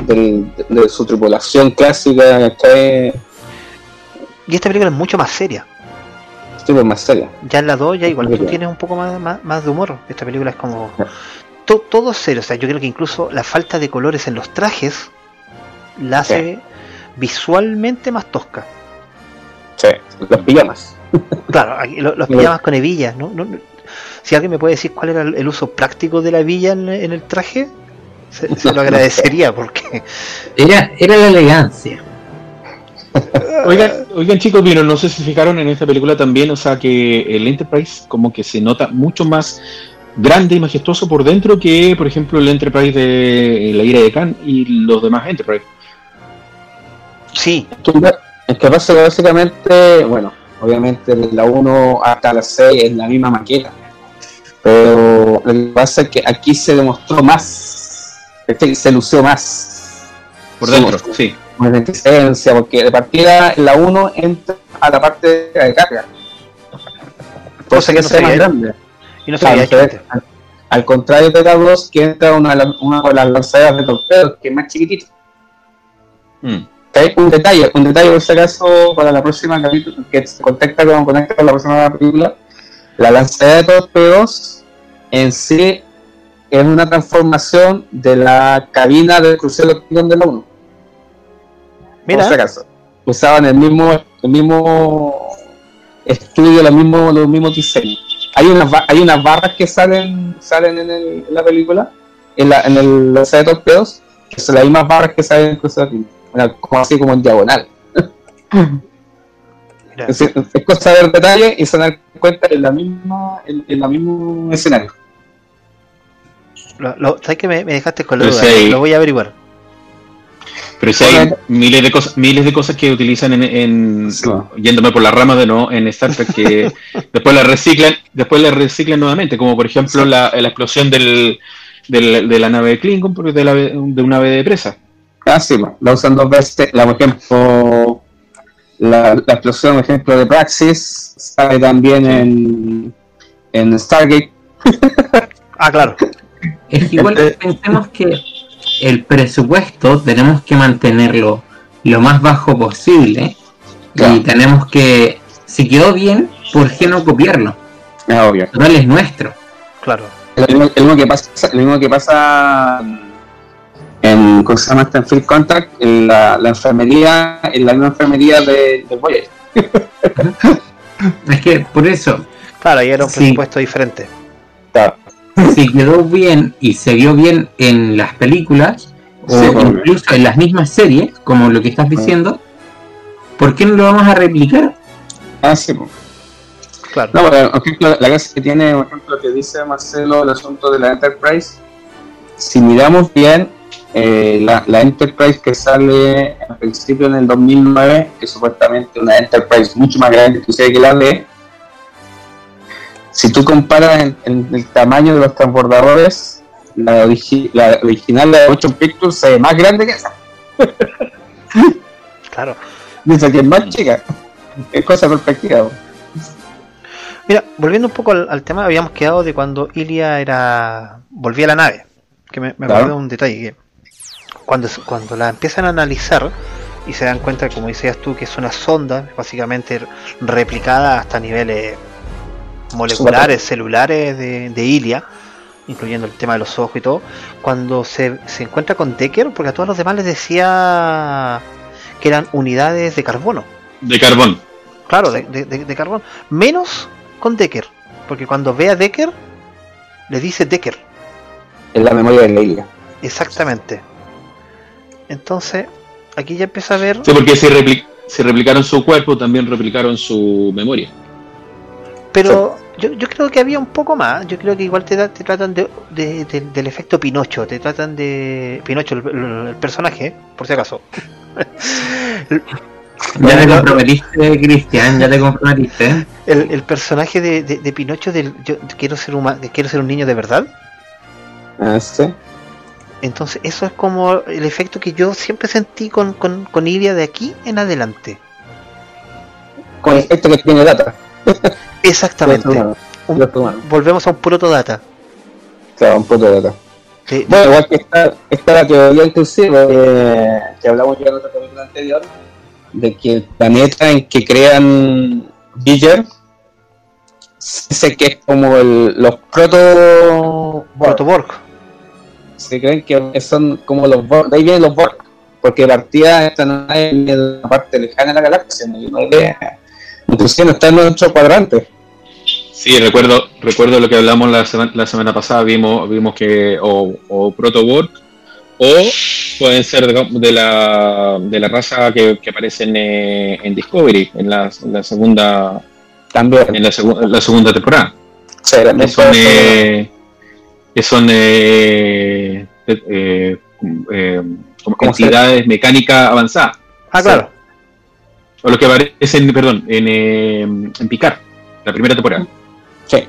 Speaker 2: del- de, su tripulación clásica.
Speaker 3: Y esta película es mucho más seria.
Speaker 2: Estoy pues, más seria.
Speaker 3: Ya en la 2 ya igual tú tienes un poco más, más, más de humor. Esta película es como... To- todo serio. O sea, yo creo que incluso la falta de colores en los trajes la hace visualmente más tosca.
Speaker 2: Sí, los pijamas.
Speaker 3: Claro, aquí los pijamas con hebillas, ¿no? Si alguien me puede decir cuál era el, uso práctico de la hebilla en, en el traje, se, se lo agradecería porque...
Speaker 4: Era, era la elegancia.
Speaker 5: Oigan, oigan chicos, vieron, no sé si se fijaron en esta película también, o sea que el Enterprise como que se nota mucho más grande y majestuoso por dentro que, por ejemplo, el Enterprise de la ira de Khan y los demás Enterprise.
Speaker 3: Sí,
Speaker 2: Es que pasa que básicamente, bueno, obviamente de la 1 hasta la 6 es la misma maqueta. Pero lo que pasa es que aquí se demostró más, se lució más.
Speaker 5: Por dentro, sí.
Speaker 2: Más esencia, porque de partida la 1 entra a la parte de carga.
Speaker 3: Cosa que no
Speaker 2: se ve más grande.
Speaker 3: y no
Speaker 2: al, al contrario de la 2, que entra una, de las- una de las lanzaderas de torpedos, que es más chiquitita.
Speaker 5: Mm.
Speaker 2: Un detalle, un detalle por si acaso para la próxima capítulo que se conecta con, conecta con la próxima película. La lanzadera de torpedos en sí es una transformación de la cabina del crucero de la 1.
Speaker 3: Mira,
Speaker 2: Por si acaso. Usaban el mismo, el mismo estudio, los mismos, los mismos diseños. Hay unas, hay unas barras que salen, salen en, el- en la película en, la, en el lanza de torpedos, que son las mismas barras que salen en Cruz Azul, Como así como en diagonal. Es, es cosa de ver detalle y se dan cuenta en la misma, en, en la mismo escenario.
Speaker 3: lo, lo- ¿Sabes que me, me dejaste con la duda?
Speaker 5: si hay-
Speaker 3: Lo voy a averiguar.
Speaker 5: Pero si hay miles de cosas, miles de cosas que utilizan en, en-
Speaker 2: Sí.
Speaker 5: yéndome por la rama de no en Star Trek que después la reciclan, después la reciclan nuevamente, como por ejemplo la, la explosión del, del- de la nave de Klingon porque de, la, de una nave de presa.
Speaker 2: Ah, sí, la usan dos veces. La, por ejemplo, la, la explosión, por ejemplo, de Praxis sale también en, en Stargate.
Speaker 3: Ah, claro.
Speaker 4: Es que igual
Speaker 2: Este-
Speaker 4: pensemos que el presupuesto tenemos que mantenerlo lo más bajo posible
Speaker 2: Claro.
Speaker 4: y tenemos que, si quedó bien, ¿por qué no copiarlo?
Speaker 2: Es obvio.
Speaker 4: Total es nuestro.
Speaker 3: Claro.
Speaker 2: Lo mismo, lo mismo que pasa, lo mismo que pasa en, ¿cómo se llama esta? En Field Contact, en la, la enfermería, en la misma enfermería de, de Voyager.
Speaker 4: Es que por eso,
Speaker 3: Claro, ahí era un
Speaker 4: Sí.
Speaker 3: presupuesto diferente.
Speaker 2: Claro.
Speaker 4: si quedó bien y se vio bien en las películas o
Speaker 2: Sí,
Speaker 4: incluso en las mismas series, como lo que estás diciendo, ¿por qué no lo vamos a replicar?
Speaker 2: Ah, sí.
Speaker 3: Claro.
Speaker 2: No, pero, por ejemplo, la gracia que tiene, por ejemplo, que dice Marcelo, el asunto de la Enterprise, si miramos bien, eh, la, la Enterprise que sale al principio en el 2009, que es supuestamente una Enterprise mucho más grande inclusive que la D, si tú comparas en, en el tamaño de los transbordadores, la, origi- la original de 8 Pictures ve más grande que esa.
Speaker 3: Claro.
Speaker 2: Dice que es más chica. Es cosa perspectiva.
Speaker 3: Mira, volviendo un poco al, al tema, habíamos quedado de cuando Ilia era volvía a la nave. Que me, me
Speaker 2: Claro.
Speaker 3: acuerdo de un detalle que cuando, cuando la empiezan a analizar y se dan cuenta, como decías tú, que es una sonda básicamente replicada hasta niveles moleculares, celulares de, de Ilia, incluyendo el tema de los ojos y todo, cuando se, se encuentra con Decker, porque a todos los demás les decía que eran unidades de carbono.
Speaker 5: De carbón.
Speaker 3: Claro, de, de- de- de carbón. Menos con Decker. Porque cuando ve a Decker, le dice Decker.
Speaker 2: En la memoria de Leila.
Speaker 3: Exactamente. Entonces, aquí ya empieza a ver.
Speaker 5: Sí, porque si, repli- si replicaron su cuerpo, también replicaron su memoria.
Speaker 3: Pero yo, yo creo que había un poco más. Yo creo que igual te, da- te tratan de, de- de- del efecto Pinocho. Te tratan de. Pinocho, el, el- el personaje, por si acaso.
Speaker 4: Ya te comprometiste, Cristian, ya te comprometiste.
Speaker 3: El, el personaje de, de- de Pinocho del yo quiero ser huma- quiero ser un niño de verdad.
Speaker 2: Ah, sí.
Speaker 3: Entonces, eso es como el efecto que yo siempre sentí con, con, con Ilia de aquí en adelante.
Speaker 2: Con esto que tiene data.
Speaker 3: Exactamente.
Speaker 2: Los
Speaker 3: Un-
Speaker 2: Los humanos.
Speaker 3: volvemos a un protodata.
Speaker 2: Claro, un de data. Bueno, igual que está, está la teoría inclusive eh, que hablamos ya en otra película anterior, de que el planeta en que crean Biller sé que es como el, los proto
Speaker 3: Protoborg.
Speaker 2: Se creen que son como los Borg, de ahí vienen los Borg, porque de partida esta nave de una parte lejana de la galaxia, no, no es- inclusive no está en nuestro cuadrante.
Speaker 5: Sí, recuerdo, recuerdo lo que hablamos la, sema- la semana pasada, vimos, vimos que o, o Protoborg o pueden ser de, la, de la raza que, que aparece en, eh, en Discovery, en la, en la segunda
Speaker 2: También.
Speaker 5: en la, segu- en la segunda temporada.
Speaker 2: Sí,
Speaker 5: son, eh, que son eh, eh, eh, como
Speaker 2: ¿Cómo se-
Speaker 5: entidades mecánicas avanzadas.
Speaker 3: Ah, claro.
Speaker 5: O lo que aparecen, perdón, en, eh, en Picard, la primera temporada.
Speaker 2: Sí.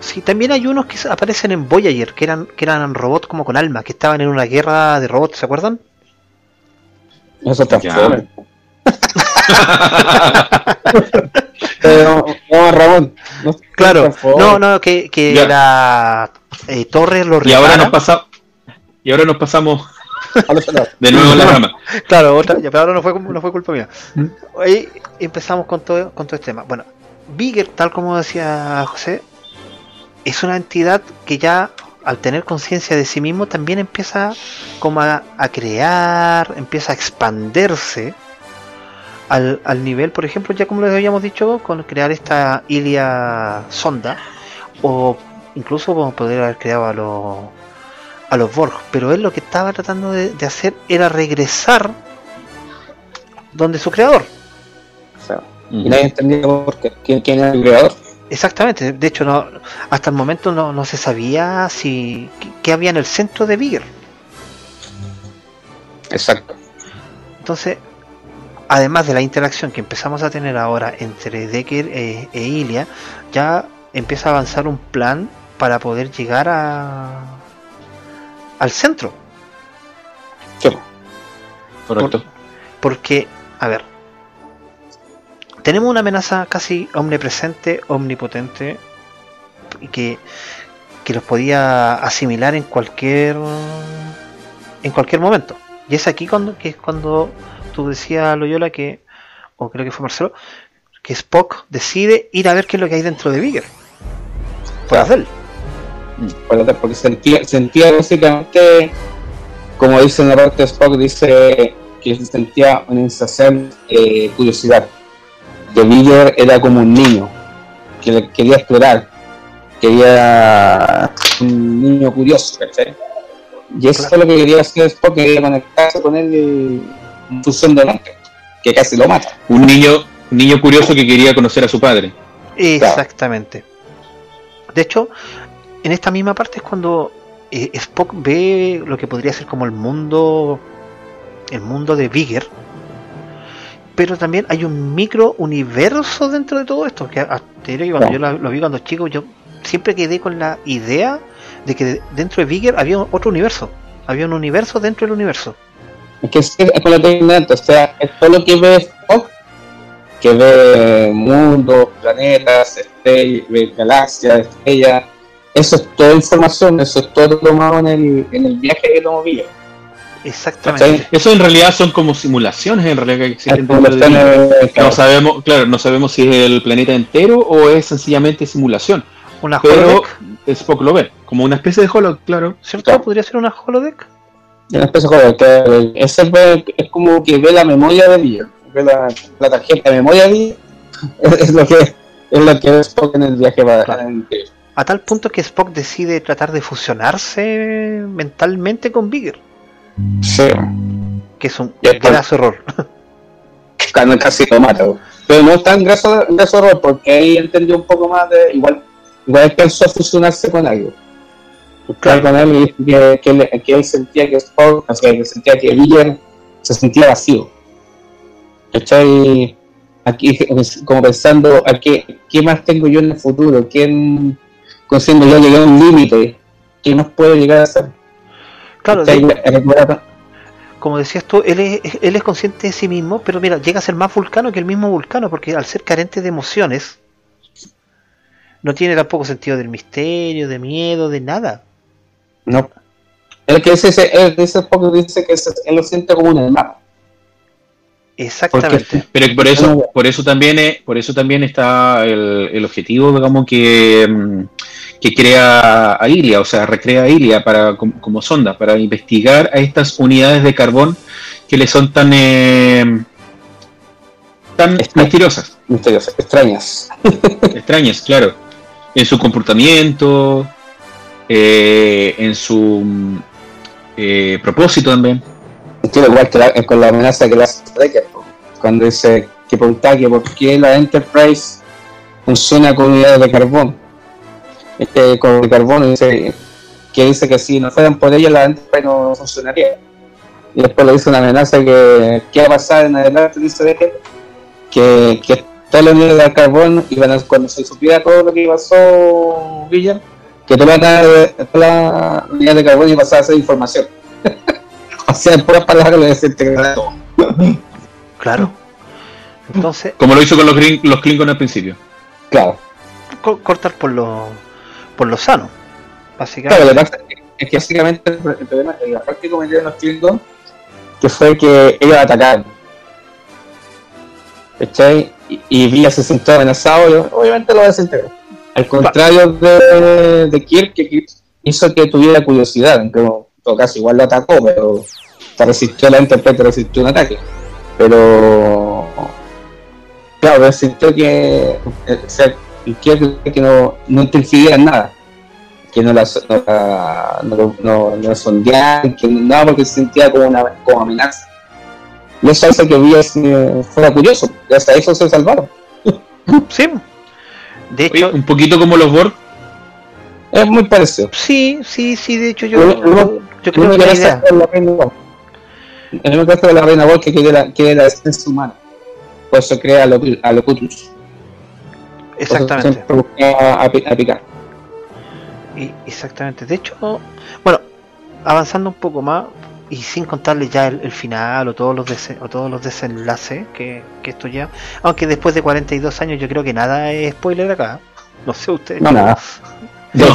Speaker 3: Sí, también hay unos que aparecen en Voyager, que eran, que eran robots como con alma, que estaban en una guerra de robots, ¿se acuerdan?
Speaker 2: Eso está fome. Pero, no, Ramón. No,
Speaker 3: Claro. No, no, que, que la eh, Torres lo
Speaker 5: Y ahora
Speaker 3: repara.
Speaker 5: nos pasa, y ahora nos pasamos de nuevo la rama.
Speaker 3: Claro, otra, ya, pero ahora no fue, no fue culpa mía.
Speaker 4: ¿Mm?
Speaker 3: Ahí empezamos con todo, con todo este tema. Bueno, Bigger, tal como decía José, es una entidad que ya al tener conciencia de sí mismo también empieza como a, a crear, empieza a expandirse al, al nivel, por ejemplo, ya como les habíamos dicho, con crear esta Ilia sonda, o incluso como poder haber creado a los a los Borg, pero él lo que estaba tratando de, de hacer era regresar donde su creador.
Speaker 2: Y nadie entendía por qué, quién, quién era el creador.
Speaker 3: Exactamente, de hecho no, hasta el momento no, no se sabía si qué- había en el centro de Vigor.
Speaker 2: Exacto.
Speaker 3: Entonces, además de la interacción que empezamos a tener ahora entre Decker e, e Ilia, ya empieza a avanzar un plan para poder llegar a al centro.
Speaker 2: Sí.
Speaker 5: Correcto.
Speaker 3: Porque, a ver, tenemos una amenaza casi omnipresente, omnipotente, y que, que los podía asimilar en cualquier en cualquier momento. Y es aquí cuando que es cuando tú decías Loyola que, o creo que fue Marcelo, que Spock decide ir a ver qué es lo que hay dentro de Vigor. Por
Speaker 2: Claro.
Speaker 3: hacerlo.
Speaker 2: Porque sentía, sentía básicamente, como dice en la parte de Spock, dice que sentía una insaciable eh, curiosidad. Que Vigor era como un niño, que le- quería explorar, quería un niño curioso, ¿cachai? Y eso
Speaker 3: Claro.
Speaker 2: es lo que quería hacer Spock, quería conectarse con él y en función de mente, que casi lo mata.
Speaker 5: Un niño, un niño curioso que quería conocer a su padre.
Speaker 3: Exactamente. De hecho, en esta misma parte es cuando eh, Spock ve lo que podría ser como el mundo, el mundo de Vigor, pero también hay un micro universo dentro de todo esto. Que que cuando yo lo, vi cuando chico, yo siempre quedé con la idea de que dentro de Vigor había otro universo, había un universo dentro del universo.
Speaker 2: Es que es, es con lo que o sea, es todo lo que ve Spock, que ve mundos, planetas, estrellas, galaxias, estrellas. Eso es toda información, eso es todo tomado en el, en el viaje que lo movía.
Speaker 3: Exactamente.
Speaker 5: Eso en realidad son como simulaciones en realidad que existen
Speaker 2: Es
Speaker 5: dentro de
Speaker 2: claro,
Speaker 5: No sabemos, claro, no sabemos si es el planeta entero o es sencillamente simulación.
Speaker 3: Una
Speaker 5: Pero
Speaker 3: holodeck,
Speaker 5: Spock lo ve, como una especie de holo, claro.
Speaker 3: ¿cierto?
Speaker 2: claro.
Speaker 3: ¿Podría ser una holodeck?
Speaker 2: una especie de ese ve- es como que ve la memoria de Villar, ve la, la tarjeta de memoria de Villar, es, es lo que es lo que Spock en el viaje para
Speaker 3: Claro.
Speaker 2: en-
Speaker 3: A tal punto que Spock decide tratar de fusionarse mentalmente con Vigor,
Speaker 2: Sí,
Speaker 3: que es un graso error.
Speaker 2: casi lo mata. Pero no es tan graso, graso error, porque ahí entendió un poco más de. Igual, igual a fusionarse con algo. Claro. con él y que, que, él- que él sentía que Spock, o sea, que sentía que Villar se sentía vacío. ¿Cachai? Aquí, como pensando, ¿a qué, ¿qué más tengo yo en el futuro? ¿Quién, conociendo yo llegué a un límite? ¿Qué más puedo llegar a hacer?
Speaker 3: Claro, como decías tú, él es, él es consciente de sí mismo, pero mira, llega a ser más vulcano que el mismo vulcano, porque al ser carente de emociones, no tiene tampoco sentido del misterio, de miedo, de nada.
Speaker 2: No. El que dice, ese- él dice poco dice que ese- él lo siente como un hermano.
Speaker 3: Exactamente.
Speaker 5: Pero por eso, por eso también es- por eso también está el, el objetivo, digamos, que, mm, que crea a Ilia, o sea, recrea a Ilia para, como, como sonda, para investigar a estas unidades de carbón que le son tan eh, tan
Speaker 2: Extra-
Speaker 5: misteriosas,
Speaker 2: Misteriosas, extrañas.
Speaker 5: extrañas, claro, en su comportamiento, eh, en su eh, propósito también.
Speaker 2: Entiendo igual que la- con la amenaza que le hace Decker, cuando dice que preguntaba que por qué la Enterprise funciona con unidades de carbón. Este, con el carbón dice que dice que si no fueran por ella la Enterprise no funcionaría. Y después le dice una amenaza que qué va a pasar en adelante, dice Decker, que, que todas las unidades de carbón iban a, cuando se supiera todo lo que pasó Villar, que todas las todas las unidades de carbón iban a pasar a ser información. O sea, en puras palabras le desintegrará todo.
Speaker 3: Claro. Entonces,
Speaker 5: Como lo hizo con los, los Klingons al principio.
Speaker 2: Claro.
Speaker 3: co- cortar por lo, por lo sano,
Speaker 2: Claro,
Speaker 3: básicamente.
Speaker 2: lo que pasa es que básicamente el el problema la parte que cometieron los Klingons, que fue que ellos atacaron. ¿Cachai? Y, y Villa se sintió amenazado y obviamente lo desintegró. Al contrario de, de Kirk, que hizo que tuviera curiosidad, aunque en todo caso igual lo atacó, pero resistió la interpreta, resistió un ataque. Pero claro, sintió que eh, o sea, el Kirk que no, no interfería en nada. que no la, no, la- no, no, no sondeaban, que nada porque se sentía como una como amenaza. Y eso hace que Villas eh, fuera curioso, y hasta eso se salvaron.
Speaker 3: Sí. De
Speaker 5: Oye,
Speaker 3: hecho,
Speaker 5: un poquito como los Borg.
Speaker 2: Es muy parecido.
Speaker 3: sí, sí, sí, de hecho yo,
Speaker 2: Lo- lo-
Speaker 3: yo, creo que la idea.
Speaker 2: la reina. El es la reina Wolf que quiere la, quiere la esencia humana. Por eso crea a lo- a Locutus.
Speaker 3: Exactamente.
Speaker 2: a, a picar.
Speaker 3: Y- exactamente. De hecho, bueno, avanzando un poco más y sin contarle ya el, el final o todos los o todos los desenlaces que, que esto ya, aunque después de 42 años yo creo que nada es spoiler acá. No sé ustedes.
Speaker 2: No, nada.
Speaker 5: No.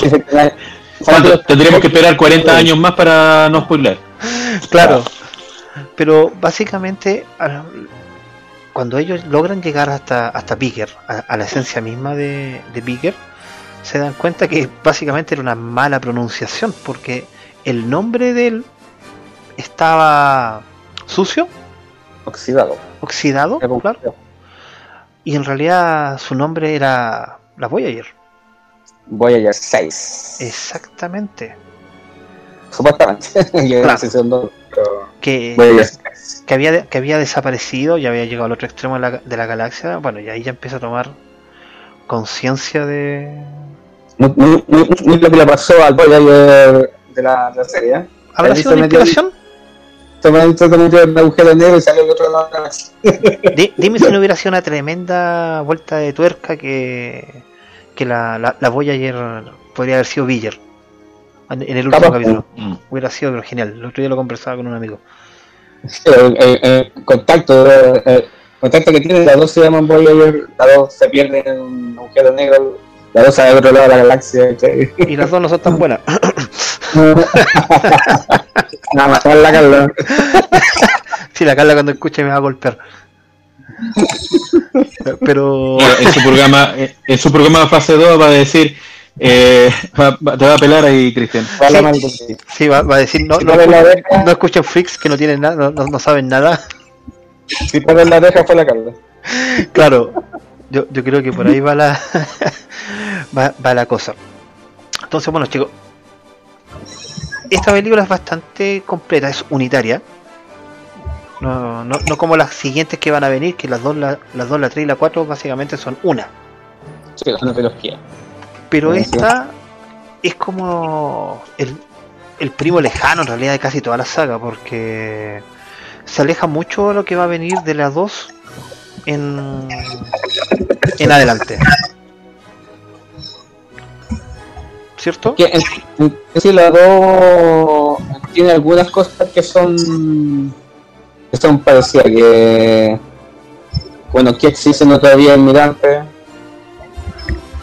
Speaker 5: ¿Cuánto? Tendríamos que esperar 40 años más para no spoiler.
Speaker 3: Claro. Pero básicamente cuando ellos logran llegar hasta hasta Bigger, a, a la esencia misma de, de Bigger, se dan cuenta que básicamente era una mala pronunciación porque el nombre de él estaba sucio,
Speaker 2: Oxidado.
Speaker 3: oxidado, claro, y en realidad su nombre era la Voyager.
Speaker 2: Voyager 6.
Speaker 3: Exactamente.
Speaker 2: Supuestamente.
Speaker 3: Claro. Que,
Speaker 2: Voyager 6.
Speaker 3: que había que había desaparecido y había llegado al otro extremo de la, de la galaxia, bueno, y ahí ya empieza a tomar conciencia de...
Speaker 2: Muy, muy, muy, muy lo que le pasó al Voyager de la, de la serie. ¿eh?
Speaker 3: ¿Habrá sido una inspiración?
Speaker 2: En el agujero negro y salió del otro lado de la galaxia.
Speaker 3: Di- dime si no hubiera sido una tremenda vuelta de tuerca que, que la, la, la Voyager podría haber sido Villar en, el último
Speaker 2: Capaz,
Speaker 3: capítulo.
Speaker 5: Mm.
Speaker 3: Hubiera sido pero genial. El otro día lo conversaba con un amigo.
Speaker 2: El, el- el contacto, el, el contacto que tienen, las dos se llaman Voyager, las dos se pierden en un agujero negro, las dos salen del otro lado de la galaxia. ¿cachai?
Speaker 3: Y las dos no son tan buenas.
Speaker 2: Nada más, la Carla.
Speaker 3: si la Carla cuando escuche me va a golpear. Pero
Speaker 5: En su programa, en su programa fase 2 va a decir, eh, va- va- te va a pelar ahí, Cristian.
Speaker 2: La
Speaker 3: Sí. sí, va, va a decir, no,
Speaker 2: Si
Speaker 3: no, escuchen, no escuchen freaks que no tienen nada, no, saben nada.
Speaker 2: Si pones la oreja fue la Carla.
Speaker 3: Claro, yo, yo creo que por ahí va la va, va la cosa. Entonces, bueno, chicos, esta película es bastante completa, es unitaria. No, no, no como las siguientes que van a venir, que las dos, la, las dos, la 3 y la 4 básicamente son una.
Speaker 2: Sí, no te los quiero.
Speaker 3: Pero esta es como el, el primo lejano en realidad de casi toda la saga, porque se aleja mucho de lo que va a venir de las dos en, en adelante. ¿Cierto?
Speaker 2: Que en, en- sí, la dos tiene algunas cosas que son que son parecidas que bueno que existen todavía en Mirante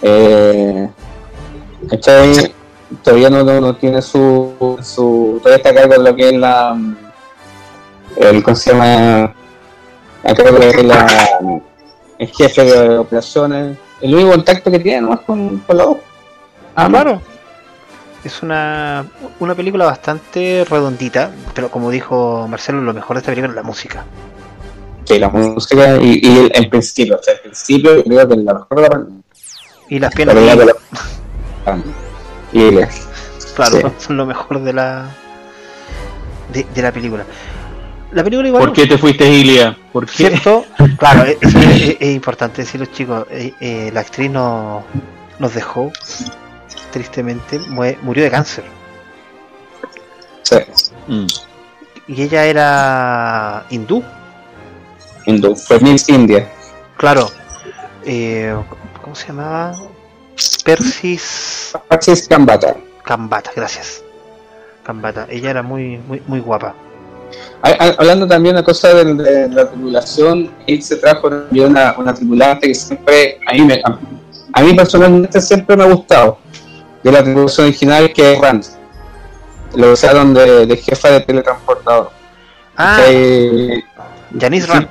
Speaker 2: eh, ¿cachai? todavía no, no, no tiene su, su todavía está a cargo de lo que es la el ¿cómo se llama? a cargo de lo que es la el jefe de operaciones el único contacto que tiene nomás con, con la dos
Speaker 3: Ah, claro. Es una, una película bastante redondita, pero como dijo Marcelo, lo mejor de esta película es la música.
Speaker 2: Sí, la música y, y el, el principio, o sea, el principio creo que es la mejor de la
Speaker 3: Y las
Speaker 2: la
Speaker 3: piernas, de-
Speaker 2: la- y
Speaker 3: claro,
Speaker 2: sí.
Speaker 3: son, lo mejor de la de, de la película. La película igual
Speaker 5: ¿Por qué te fuiste, Ilia? ¿Por qué?
Speaker 3: ¿Cierto? Claro, es, es- es- importante decirlo, chicos. eh, eh, la actriz no, nos dejó, tristemente, mue- murió de cáncer.
Speaker 2: sí,
Speaker 5: Mm.
Speaker 3: Y ella era hindú,
Speaker 2: hindú, fue Miss India.
Speaker 3: claro. Eh, ¿Cómo se llamaba? Persis
Speaker 2: Francis Gambata.
Speaker 3: Kambata, gracias. Kambata, ella era muy, muy, muy guapa.
Speaker 2: Ha- ha- Hablando también de cosa de, de la tripulación, él se trajo también una, una tripulante que siempre, a mí, me, a, a mí personalmente siempre me ha gustado, de la tripulación original que es Rand. Lo usaron de, de jefa de teletransportador.
Speaker 3: Ah,
Speaker 2: Que-
Speaker 3: Janice Rand.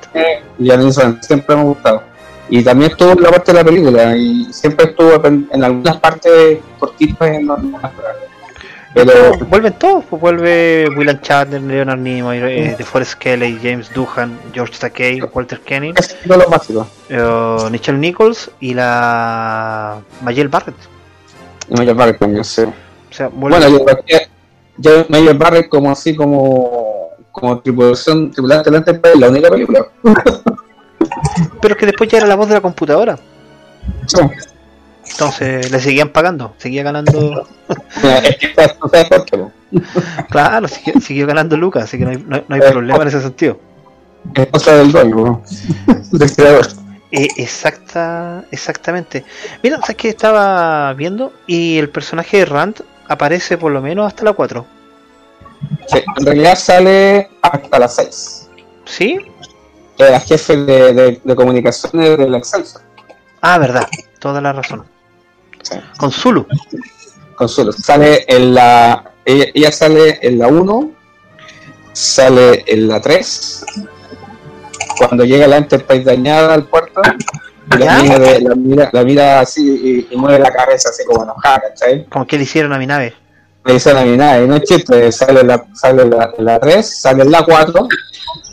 Speaker 2: Janice Rand, siempre me ha gustado. Y también estuvo en la parte de la película y siempre estuvo en, en algunas partes cortitas en partes. Pero
Speaker 3: Vuelven todos, pues vuelve William Shatner, Leonard Nimoy, eh, DeForest Kelly, James Doohan, George Takei, Walter Kenny,
Speaker 2: todos los básicos.
Speaker 3: eh, Nichelle Nichols y la Mayel Barrett.
Speaker 2: Michael Barrett también, sí.
Speaker 3: O sea, vuelve-
Speaker 2: Bueno, yo, yo Major Barrett como así como como tripulación tripulante del Enterprise, la única película.
Speaker 3: pero es que después ya era la voz de la computadora.
Speaker 2: Sí.
Speaker 3: Entonces le seguían pagando, seguía ganando. Claro, siguió, siguió ganando Lucas, así que no hay, no hay- no hay problema en ese sentido.
Speaker 2: es cosa del dueño, po. del creador.
Speaker 3: Eh, exacta, exactamente. Mira, sabes que estaba viendo y el personaje de Rand aparece por lo menos hasta la 4.
Speaker 2: Sí, en realidad sale hasta las 6.
Speaker 3: ¿Sí?
Speaker 2: Era jefe de, de, de comunicaciones del Excelsior.
Speaker 3: Ah, verdad, toda la razón.
Speaker 2: Sí.
Speaker 3: Con Zulu.
Speaker 2: Consuelo. Sale en la. Ella, ella sale en la 1, sale en la 3. Cuando llega la Enterprise dañada al puerto, y la, mira, de- la, mira, la mira así y, y mueve la cabeza así como enojada, ¿cachai?
Speaker 3: Como que le hicieron a mi nave.
Speaker 2: Me dice a nada, y no es chiste, sale la, sale la, la 3, sale en la 4,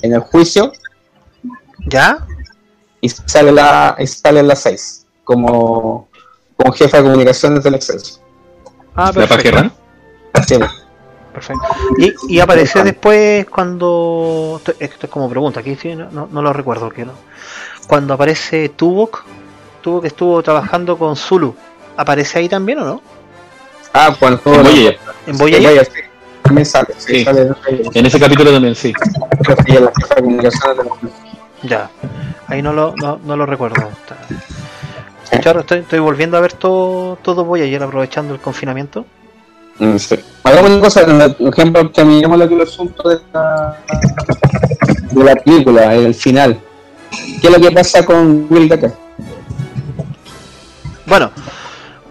Speaker 2: en el juicio,
Speaker 3: ¿Ya?
Speaker 2: y sale, la, y sale en la 6, como, como jefa de comunicaciones del Excelsior.
Speaker 3: Ah,
Speaker 5: ¿La
Speaker 3: perfecto.
Speaker 5: pajerra?
Speaker 2: Así es.
Speaker 3: perfecto. Y, y aparece después cuando. Esto, esto es como pregunta, aquí sí, no, no, no lo recuerdo. Que no. Cuando aparece Tuvok, Tuvok estuvo trabajando con Zulu. ¿Aparece ahí también o no?
Speaker 2: Ah, cuando
Speaker 5: En Voyager.
Speaker 3: En Voyager.
Speaker 2: Sí. También sale, sí,
Speaker 5: Sí.
Speaker 2: sale en.
Speaker 5: En ese capítulo también, sí.
Speaker 2: La jefa de comunicaciones.
Speaker 3: Ya, ahí no lo, no, no lo recuerdo. Yo ahora estoy, estoy volviendo a ver todo, todo Voyager aprovechando el confinamiento.
Speaker 2: Mm, sí. Hagamos una cosa, por ejemplo, que me que el asunto de la, de la película, el final. ¿Qué es lo que pasa con Will Decker?
Speaker 3: Bueno,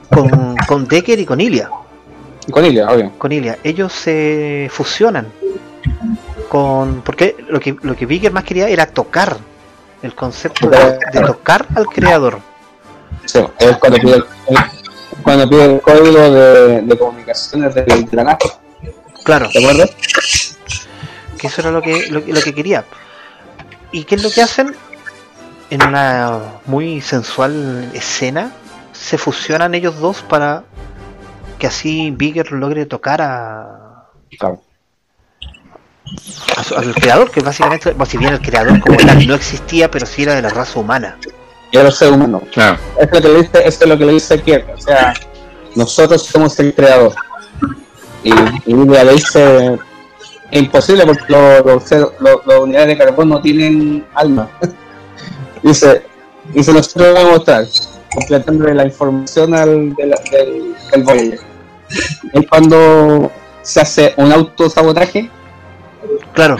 Speaker 3: con, con Decker y con Ilia.
Speaker 2: Con ella, obvio.
Speaker 3: Con Ilia, ellos se fusionan con. Porque lo que, lo que Bigger más quería era tocar. El concepto de, de tocar al creador.
Speaker 2: Sí, es cuando pide el, cuando pide el código de, de comunicaciones de, de la NASA,
Speaker 3: Claro,
Speaker 2: ¿te acuerdas?
Speaker 3: que eso era lo que, lo, que- lo que quería. ¿Y qué es lo que hacen? En una muy sensual escena, se fusionan ellos dos para que así Bigger logre tocar a,
Speaker 2: Claro.
Speaker 3: A su- al creador, que básicamente, bueno, si bien el creador como tal no existía, pero sí era de la raza humana.
Speaker 2: Y a los seres humanos.
Speaker 5: Claro.
Speaker 2: Es lo que le dice, esto es lo que le dice Kirk, o sea, nosotros somos el creador. Y, y le dice, es imposible porque los los ser- los- las unidades de carbón no tienen alma. dice, dice, nosotros vamos a mostrar, completándole la información al, del, del, del Voyager. Es cuando se hace un autosabotaje,
Speaker 3: Claro,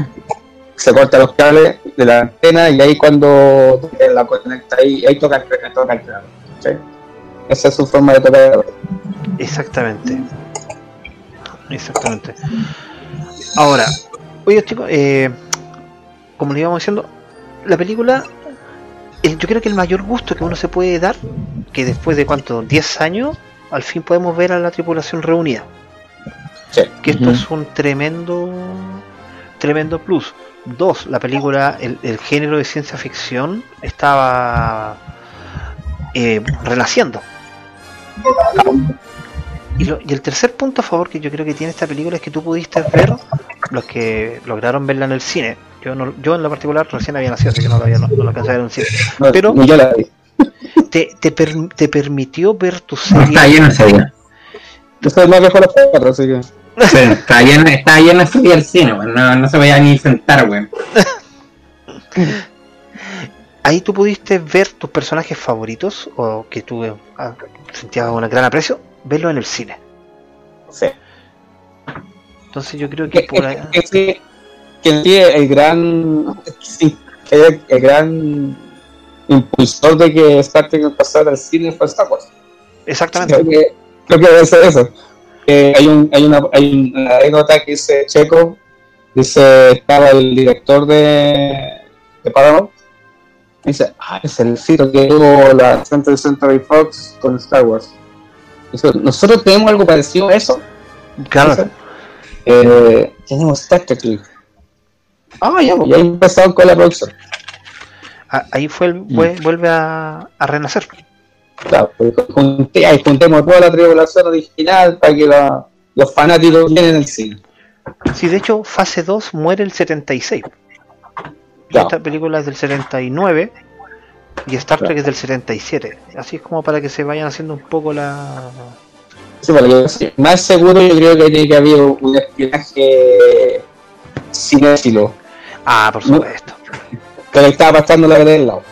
Speaker 2: se corta los cables de la antena y ahí cuando la conecta ahí, ahí toca, el- toca el. ¿sí? Esa es su forma de tocar.
Speaker 3: exactamente. Exactamente. Ahora, oye chicos, eh, como le íbamos diciendo, la película, el- yo creo que el mayor gusto que uno se puede dar, que después de cuánto, 10 años, al fin podemos ver a la tripulación reunida.
Speaker 2: Sí.
Speaker 3: Que esto es un tremendo, tremendo plus. Dos, la película, el, el género de ciencia ficción estaba eh, renaciendo. Y, lo- y el tercer punto a favor que yo creo que tiene esta película es que tú pudiste ver los que lograron verla en el cine. Yo, no, yo en lo particular recién había nacido, así que no, todavía no, no lo alcancé a ver en el cine.
Speaker 2: No,
Speaker 3: Pero-
Speaker 2: yo la vi.
Speaker 3: Te, te, per- te permitió ver tu
Speaker 4: No,
Speaker 3: serie.
Speaker 4: lleno esa idea.
Speaker 2: Yo soy más viejo los cuatro, así que.
Speaker 4: Pero está lleno, está lleno idea del cine, weón. No, no se vaya ni a sentar, weón.
Speaker 3: Ahí tú pudiste ver tus personajes favoritos o que tú eh, ah, sentías un gran aprecio, verlo en el cine.
Speaker 2: Sí.
Speaker 3: Entonces yo creo que
Speaker 2: Que,
Speaker 3: por ahí-
Speaker 2: que, el gran. Sí, que el, el gran impulsor de que Star Trek pasara al cine fue Star Wars.
Speaker 3: exactamente.
Speaker 2: Creo que, creo que debe ser eso. Eh, hay, un, hay, una, hay una anécdota que dice Checo, dice, estaba el director de, de Paramount, dice, ah, es el sitio que tuvo la Century Century Fox con Star Wars. Dice, Nosotros tenemos algo parecido a eso.
Speaker 3: Claro,
Speaker 2: Dice, eh, tenemos Star Trek. League". Ah, ya, pues, y ahí empezaron con la producción.
Speaker 3: a- ahí fue el, vue- vuelve a, a renacer.
Speaker 2: Claro, pues, junté- ahí juntemos toda la tribulación original para que la, los fanáticos vienen al cine.
Speaker 3: Sí, de hecho, fase 2 muere el 76.
Speaker 2: Claro.
Speaker 3: Esta película es del 79 y Star Trek es del 77. Así es como para que se vayan haciendo un poco la.
Speaker 2: Sí, sí, más seguro yo creo que tiene que haber un espionaje cinéfilo.
Speaker 3: Ah, por supuesto.
Speaker 2: Que le estaba pasando la verdad del lado.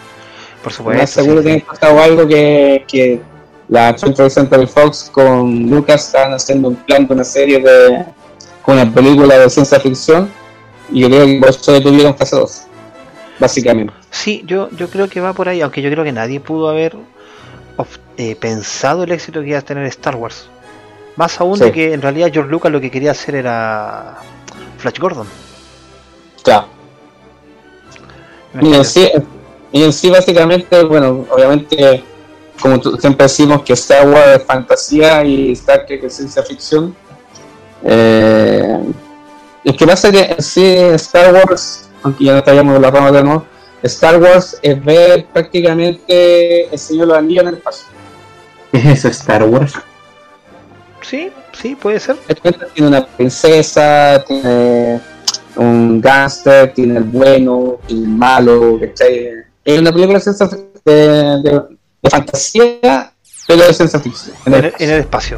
Speaker 3: Por
Speaker 2: más
Speaker 3: supuesto.
Speaker 2: seguro
Speaker 3: sí,
Speaker 2: que
Speaker 3: sí.
Speaker 2: tiene pasado algo que, que la Central Central Fox con Lucas estaban haciendo un plan de una serie de con una película de ciencia ficción y yo creo que por eso detuvieron fase 2 básicamente
Speaker 3: Sí, yo, yo creo que va por ahí, aunque yo creo que nadie pudo haber of- eh, pensado el éxito que iba a tener Star Wars. Más aún
Speaker 2: Sí.
Speaker 3: de que en realidad George Lucas lo que quería hacer era Flash Gordon.
Speaker 2: claro en sí, y en sí básicamente bueno obviamente como siempre decimos que Star Wars es fantasía y Star Trek es ciencia ficción eh, es que pasa que en sí Star Wars aunque ya no estaríamos de la rama de nuevo Star Wars es ver prácticamente el Señor de los Anillos en el espacio
Speaker 4: ¿Qué es eso, Star Wars?
Speaker 3: Sí, sí, puede ser.
Speaker 2: Tiene una princesa tiene un gángster tiene el bueno tiene el malo ¿cachai? Es una película de, ciencia fic- de, de- de fantasía pero de ciencia ficción en
Speaker 3: En
Speaker 2: el
Speaker 3: el, en el espacio.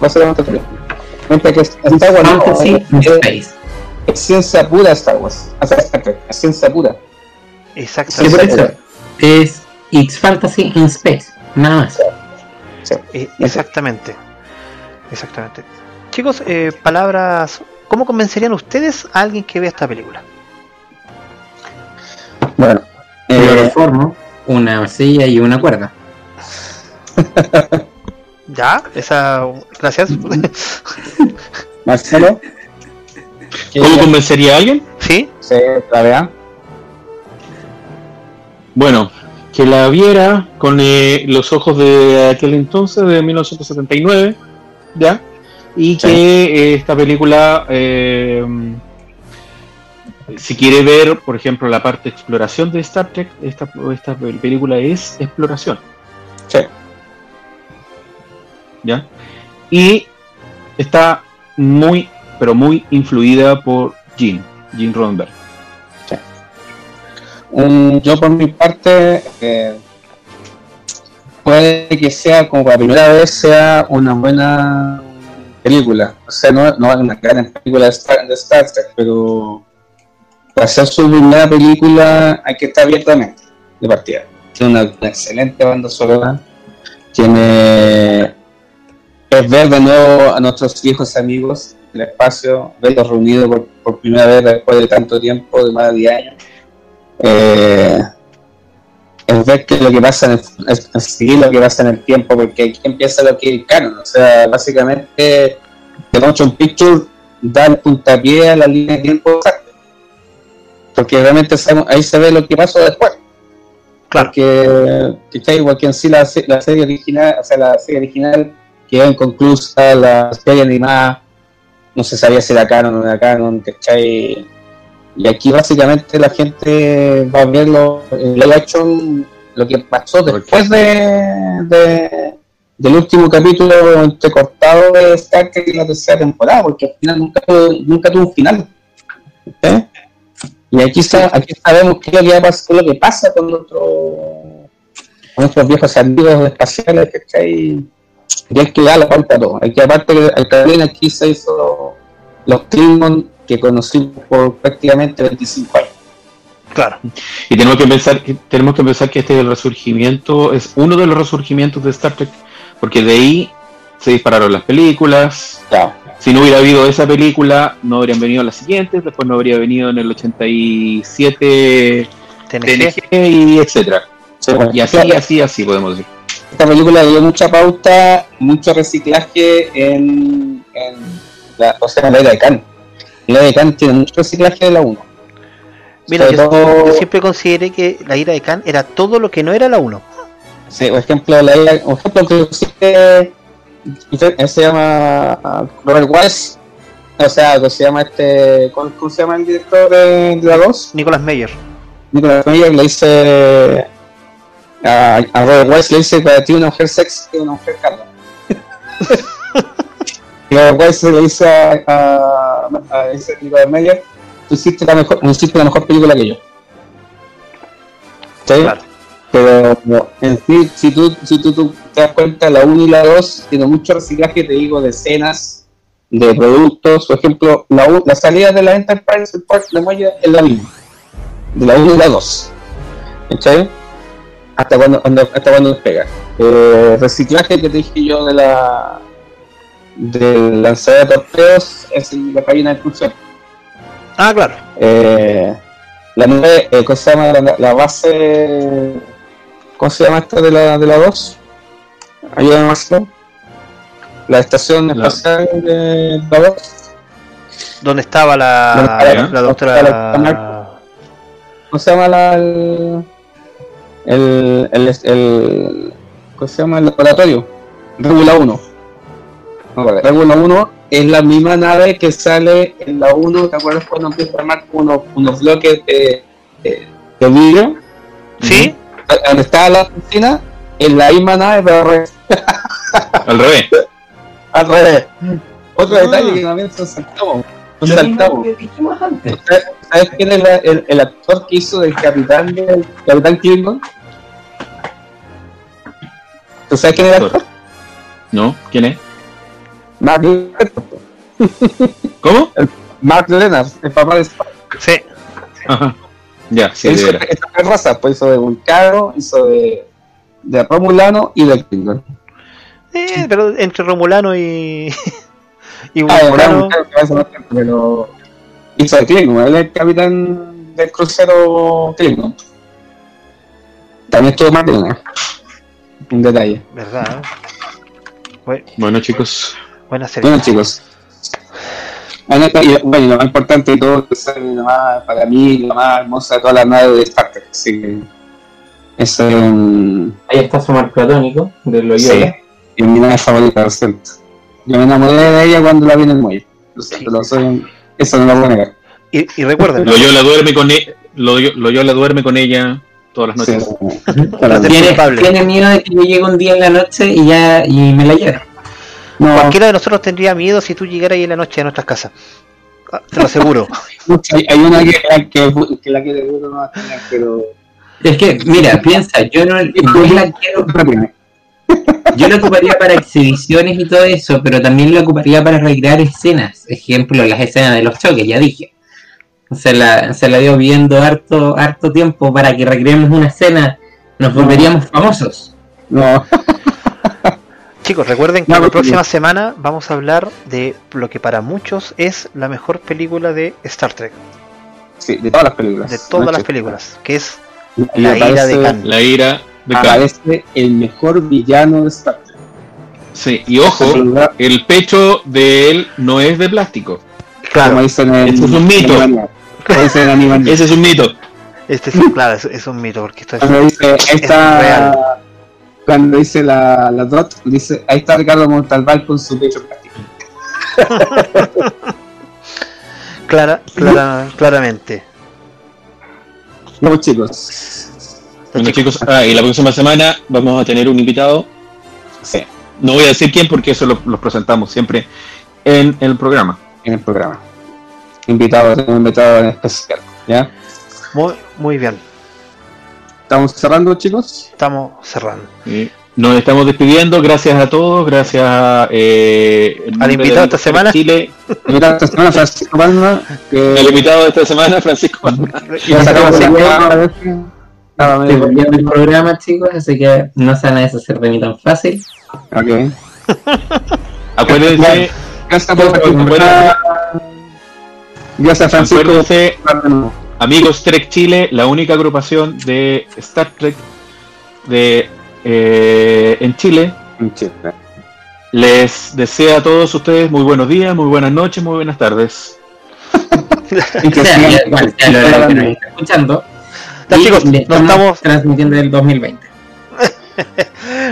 Speaker 2: básicamente creo. Mientras que Star Wars no,
Speaker 4: Fantasy in
Speaker 2: es,
Speaker 4: Space.
Speaker 2: es ciencia pura Star Wars. O sea, es ciencia pura.
Speaker 3: Exactamente.
Speaker 4: Es It's Fantasy in Space. Nada más.
Speaker 3: Eh, exactamente. Exactamente. Chicos, eh, palabras. ¿Cómo convencerían ustedes a alguien que vea esta película?
Speaker 2: Bueno, eh,
Speaker 4: una silla y una cuerda.
Speaker 3: ¿Ya? Esa. Gracias.
Speaker 2: Marcelo,
Speaker 1: ¿Cómo convencería a alguien?
Speaker 3: ¿Sí?
Speaker 2: se la vea.
Speaker 1: Bueno, que la viera con eh, los ojos de aquel entonces, de 1979, ¿ya? Y
Speaker 2: Sí.
Speaker 1: que eh, esta película, eh, si quiere ver, por ejemplo, la parte de exploración de Star Trek, esta, esta película es exploración,
Speaker 2: Sí.
Speaker 1: ¿ya? Y está muy, pero muy influida por Gene, Gene Roddenberry.
Speaker 2: Un- yo por mi parte, eh, puede que sea como para primera vez sea una buena película. O sea, no, no es una gran película de Star, de Star Trek, pero para ser su primera película hay que estar abiertamente de partida. Tiene una, excelente banda sonora. Tiene es ver de nuevo a nuestros viejos amigos en el espacio, verlos reunidos por, por primera vez después de tanto tiempo, de más de 10 años. Eh, es ver que lo que pasa en el, es seguir lo que pasa en el tiempo, porque aquí empieza lo que es el canon. O sea, básicamente, The Motion Picture da el puntapié a la línea de tiempo exacta. Porque realmente ahí se ve lo que pasó después.
Speaker 3: Claro.
Speaker 2: Porque, ¿cachai? igual que en sí la, la serie original, o sea, la serie original quedó inconclusa, la serie animada no se sabía si era canon o no era canon, ¿cachai? Y aquí básicamente la gente va a ver lo, en live action lo que pasó después de, de- del último capítulo entrecortado de Star Trek en la tercera temporada, porque al final nunca, nunca tuvo un final. ¿eh? Y aquí, sa- aquí sabemos qué es lo que, pasa con, nuestro, con nuestros viejos amigos espaciales, ¿cachai? Y hay que dar la pauta a todo. Hay que aparte el también aquí se hizo los Klingon que conocimos por prácticamente 25 años.
Speaker 3: Claro.
Speaker 1: Y tenemos que pensar que tenemos que pensar que este es el resurgimiento, es uno de los resurgimientos de Star Trek, porque de ahí se dispararon las películas.
Speaker 2: Claro.
Speaker 1: Si no hubiera habido esa película, no habrían venido las siguientes, después no habría venido en el 87
Speaker 3: TNG.
Speaker 1: TNG y etcétera. Y así,
Speaker 2: Claro,
Speaker 1: así, así podemos decir.
Speaker 2: esta película dio mucha pauta, mucho reciclaje en, en la, o sea, en la era de Khan. La era de Khan tiene mucho reciclaje de la 1.
Speaker 3: Mira, yo,
Speaker 2: todo-
Speaker 3: yo siempre consideré que la ira de Khan era todo lo que no era la 1.
Speaker 2: Sí, por ejemplo, la era, por ejemplo, que existe, él se llama ah, Robert Wise, o sea, que se llama este, ¿cómo, se llama el director de, la 2?
Speaker 3: Nicolas Meyer.
Speaker 2: Nicolas Meyer le dice a, a Robert Wise le dice para ti una mujer sexy es una mujer carga. que Wise se le dice a, a, a ese Nicolás Meyer, tú hiciste la mejor, hiciste la mejor película que yo. ¿Sí?
Speaker 3: Claro.
Speaker 2: Pero no, en sí, si tú, si tú, tú te das cuenta, la 1 y la 2 tiene mucho reciclaje, te digo, de escenas, de productos. Por ejemplo, la, u- la salida de la Enterprise Support de Moya es la misma. De la 1 y la 2. ¿Cachai? Hasta cuando, cuando- hasta cuando despega. Eh, reciclaje que te dije yo de la del lanzador de torpedos es el- la cabina de crucero.
Speaker 3: Ah, claro.
Speaker 2: Eh, la nueve, eh, ¿cómo se llama? La, la base. ¿Cómo se llama esta de la, de la 2? Ayúdame más. La estación
Speaker 5: La-
Speaker 2: espacial de la 2.
Speaker 3: ¿Dónde estaba la,
Speaker 2: ¿Dónde estaba
Speaker 3: la,
Speaker 2: la-
Speaker 3: doctora?
Speaker 2: ¿dónde estaba ¿Cómo se llama la, el, el, el, el- ¿Cómo se llama el laboratorio? Regula 1. No, vale, Regula 1 es la misma nave que sale en la 1. ¿Te acuerdas cuando empieza a armar unos, unos bloques de, de, de vidrio?
Speaker 3: ¿Sí?
Speaker 2: Donde estaba la oficina, en la misma nave, pero al revés.
Speaker 5: Al revés.
Speaker 2: Al revés. Otro
Speaker 5: Ah.
Speaker 2: detalle que también son saltamos. Son saltamos. ¿Sabes quién es la- el, el actor que hizo del capitán del capitán Klingon? ¿Tú sabes quién es el actor?
Speaker 5: ¿No? ¿Quién es?
Speaker 2: Mark Leonard.
Speaker 5: ¿Cómo?
Speaker 2: Mark Leonard, el papá de Spock.
Speaker 3: Sí.
Speaker 5: Ajá. Ya, sí, de
Speaker 2: hizo razas, pues hizo de Vulcano, hizo de, de Romulano y de Klingon.
Speaker 3: Eh, pero entre Romulano y. y
Speaker 2: Ah, de
Speaker 3: Vulcano.
Speaker 2: Vulcano, que va a ser más tiempo, pero hizo de Klingon, él es el capitán del crucero Klingon. También estuvo Mark Leonard. Un detalle.
Speaker 3: ¿Verdad? Bu-
Speaker 5: Bueno, chicos.
Speaker 3: buena serie.
Speaker 2: Bueno, chicos. Bueno, y, bueno, y lo más importante de todo es la más, para mí, la más hermosa de todas las naves de Star Trek. Así que es un.
Speaker 4: Ahí está su mar platónico de Loyola.
Speaker 2: Sí, y mi nave favorita, lo siento. Yo me enamoré de ella cuando la vi en el muelle. Lo siento, lo soy- eso no lo puedo negar.
Speaker 3: Y, y recuerden,
Speaker 5: Loyola duerme con e- Loyo- Loyola duerme con ella todas las
Speaker 2: Sí,
Speaker 5: noches.
Speaker 2: mí.
Speaker 4: Tiene, tiene miedo de que yo llegue un día en la noche y ya y me la lleve.
Speaker 2: No,
Speaker 3: cualquiera de nosotros tendría miedo si tú llegaras ahí en la noche a nuestras casas. Ah, Te lo aseguro.
Speaker 2: hay, hay una que, que, que la quiere uno no va a tener, pero.
Speaker 4: Es que, mira, piensa, yo no, yo la quiero, yo la ocuparía para exhibiciones y todo eso, pero también la ocuparía para recrear escenas. Ejemplo, las escenas de los choques, ya dije. Se la, se la dio viendo harto, harto tiempo para que recreemos una escena, nos volveríamos famosos.
Speaker 2: No,
Speaker 3: Chicos, recuerden que
Speaker 2: No,
Speaker 3: la próxima semana vamos a hablar de lo que para muchos es la mejor película de Star Trek,
Speaker 2: sí, de todas las películas.
Speaker 3: de todas las películas, que es La ira de Khan.
Speaker 5: La ira de Khan.
Speaker 2: Aparece el mejor villano de Star Trek.
Speaker 5: Sí, y ojo, el pecho de él no es de plástico.
Speaker 2: Como
Speaker 3: claro,
Speaker 2: dicen en
Speaker 5: Eso es un mito.
Speaker 2: en. Como dicen.
Speaker 5: Ese es un mito.
Speaker 3: este es, claro, es, es un mito porque esto es
Speaker 2: dice, esta,
Speaker 3: real.
Speaker 2: Cuando dice la, la Dot, dice, ahí está Ricardo Montalbán con su pecho plástico.
Speaker 3: clara, clara, claramente.
Speaker 2: No, chicos.
Speaker 5: Bueno, chicos, ah, y la próxima semana vamos a tener un invitado.
Speaker 2: Sí,
Speaker 5: No voy a decir quién porque eso lo, los presentamos siempre en el programa.
Speaker 2: en el programa. Invitado, invitado en especial. ¿Ya?
Speaker 3: Muy, muy bien,
Speaker 2: ¿Estamos cerrando, chicos?
Speaker 3: estamos cerrando.
Speaker 5: Y nos estamos despidiendo. Gracias a todos. Gracias eh,
Speaker 3: Al invitado esta semana.
Speaker 5: Chile.
Speaker 2: Invitado esta semana Francisco Palma. Que
Speaker 5: El invitado de esta semana, Francisco. Palma.
Speaker 2: ya sacamos
Speaker 4: Sí, sí. el programa, chicos, así que no se van a deshacer de mí tan fácil.
Speaker 2: Ok.
Speaker 5: Acuérdense,
Speaker 2: Gracias por
Speaker 5: acuérdense,
Speaker 2: Gracias, Francisco.
Speaker 5: acuérdense, amigos Trek Chile, la única agrupación de Star Trek de eh, en Chile. Les desea a todos ustedes muy buenos días, muy buenas noches, muy buenas tardes.
Speaker 4: Escuchando.
Speaker 3: Chicos, nos
Speaker 4: estamos transmitiendo del 2020.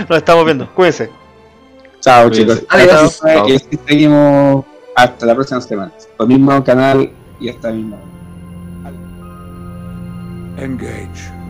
Speaker 3: nos estamos viendo. Cuídense.
Speaker 2: Chao,
Speaker 5: Cuídense.
Speaker 2: chicos.
Speaker 4: Adiós.
Speaker 5: Chao.
Speaker 2: Y seguimos hasta la próxima semana. Por el mismo canal y hasta el mismo.
Speaker 6: Engage.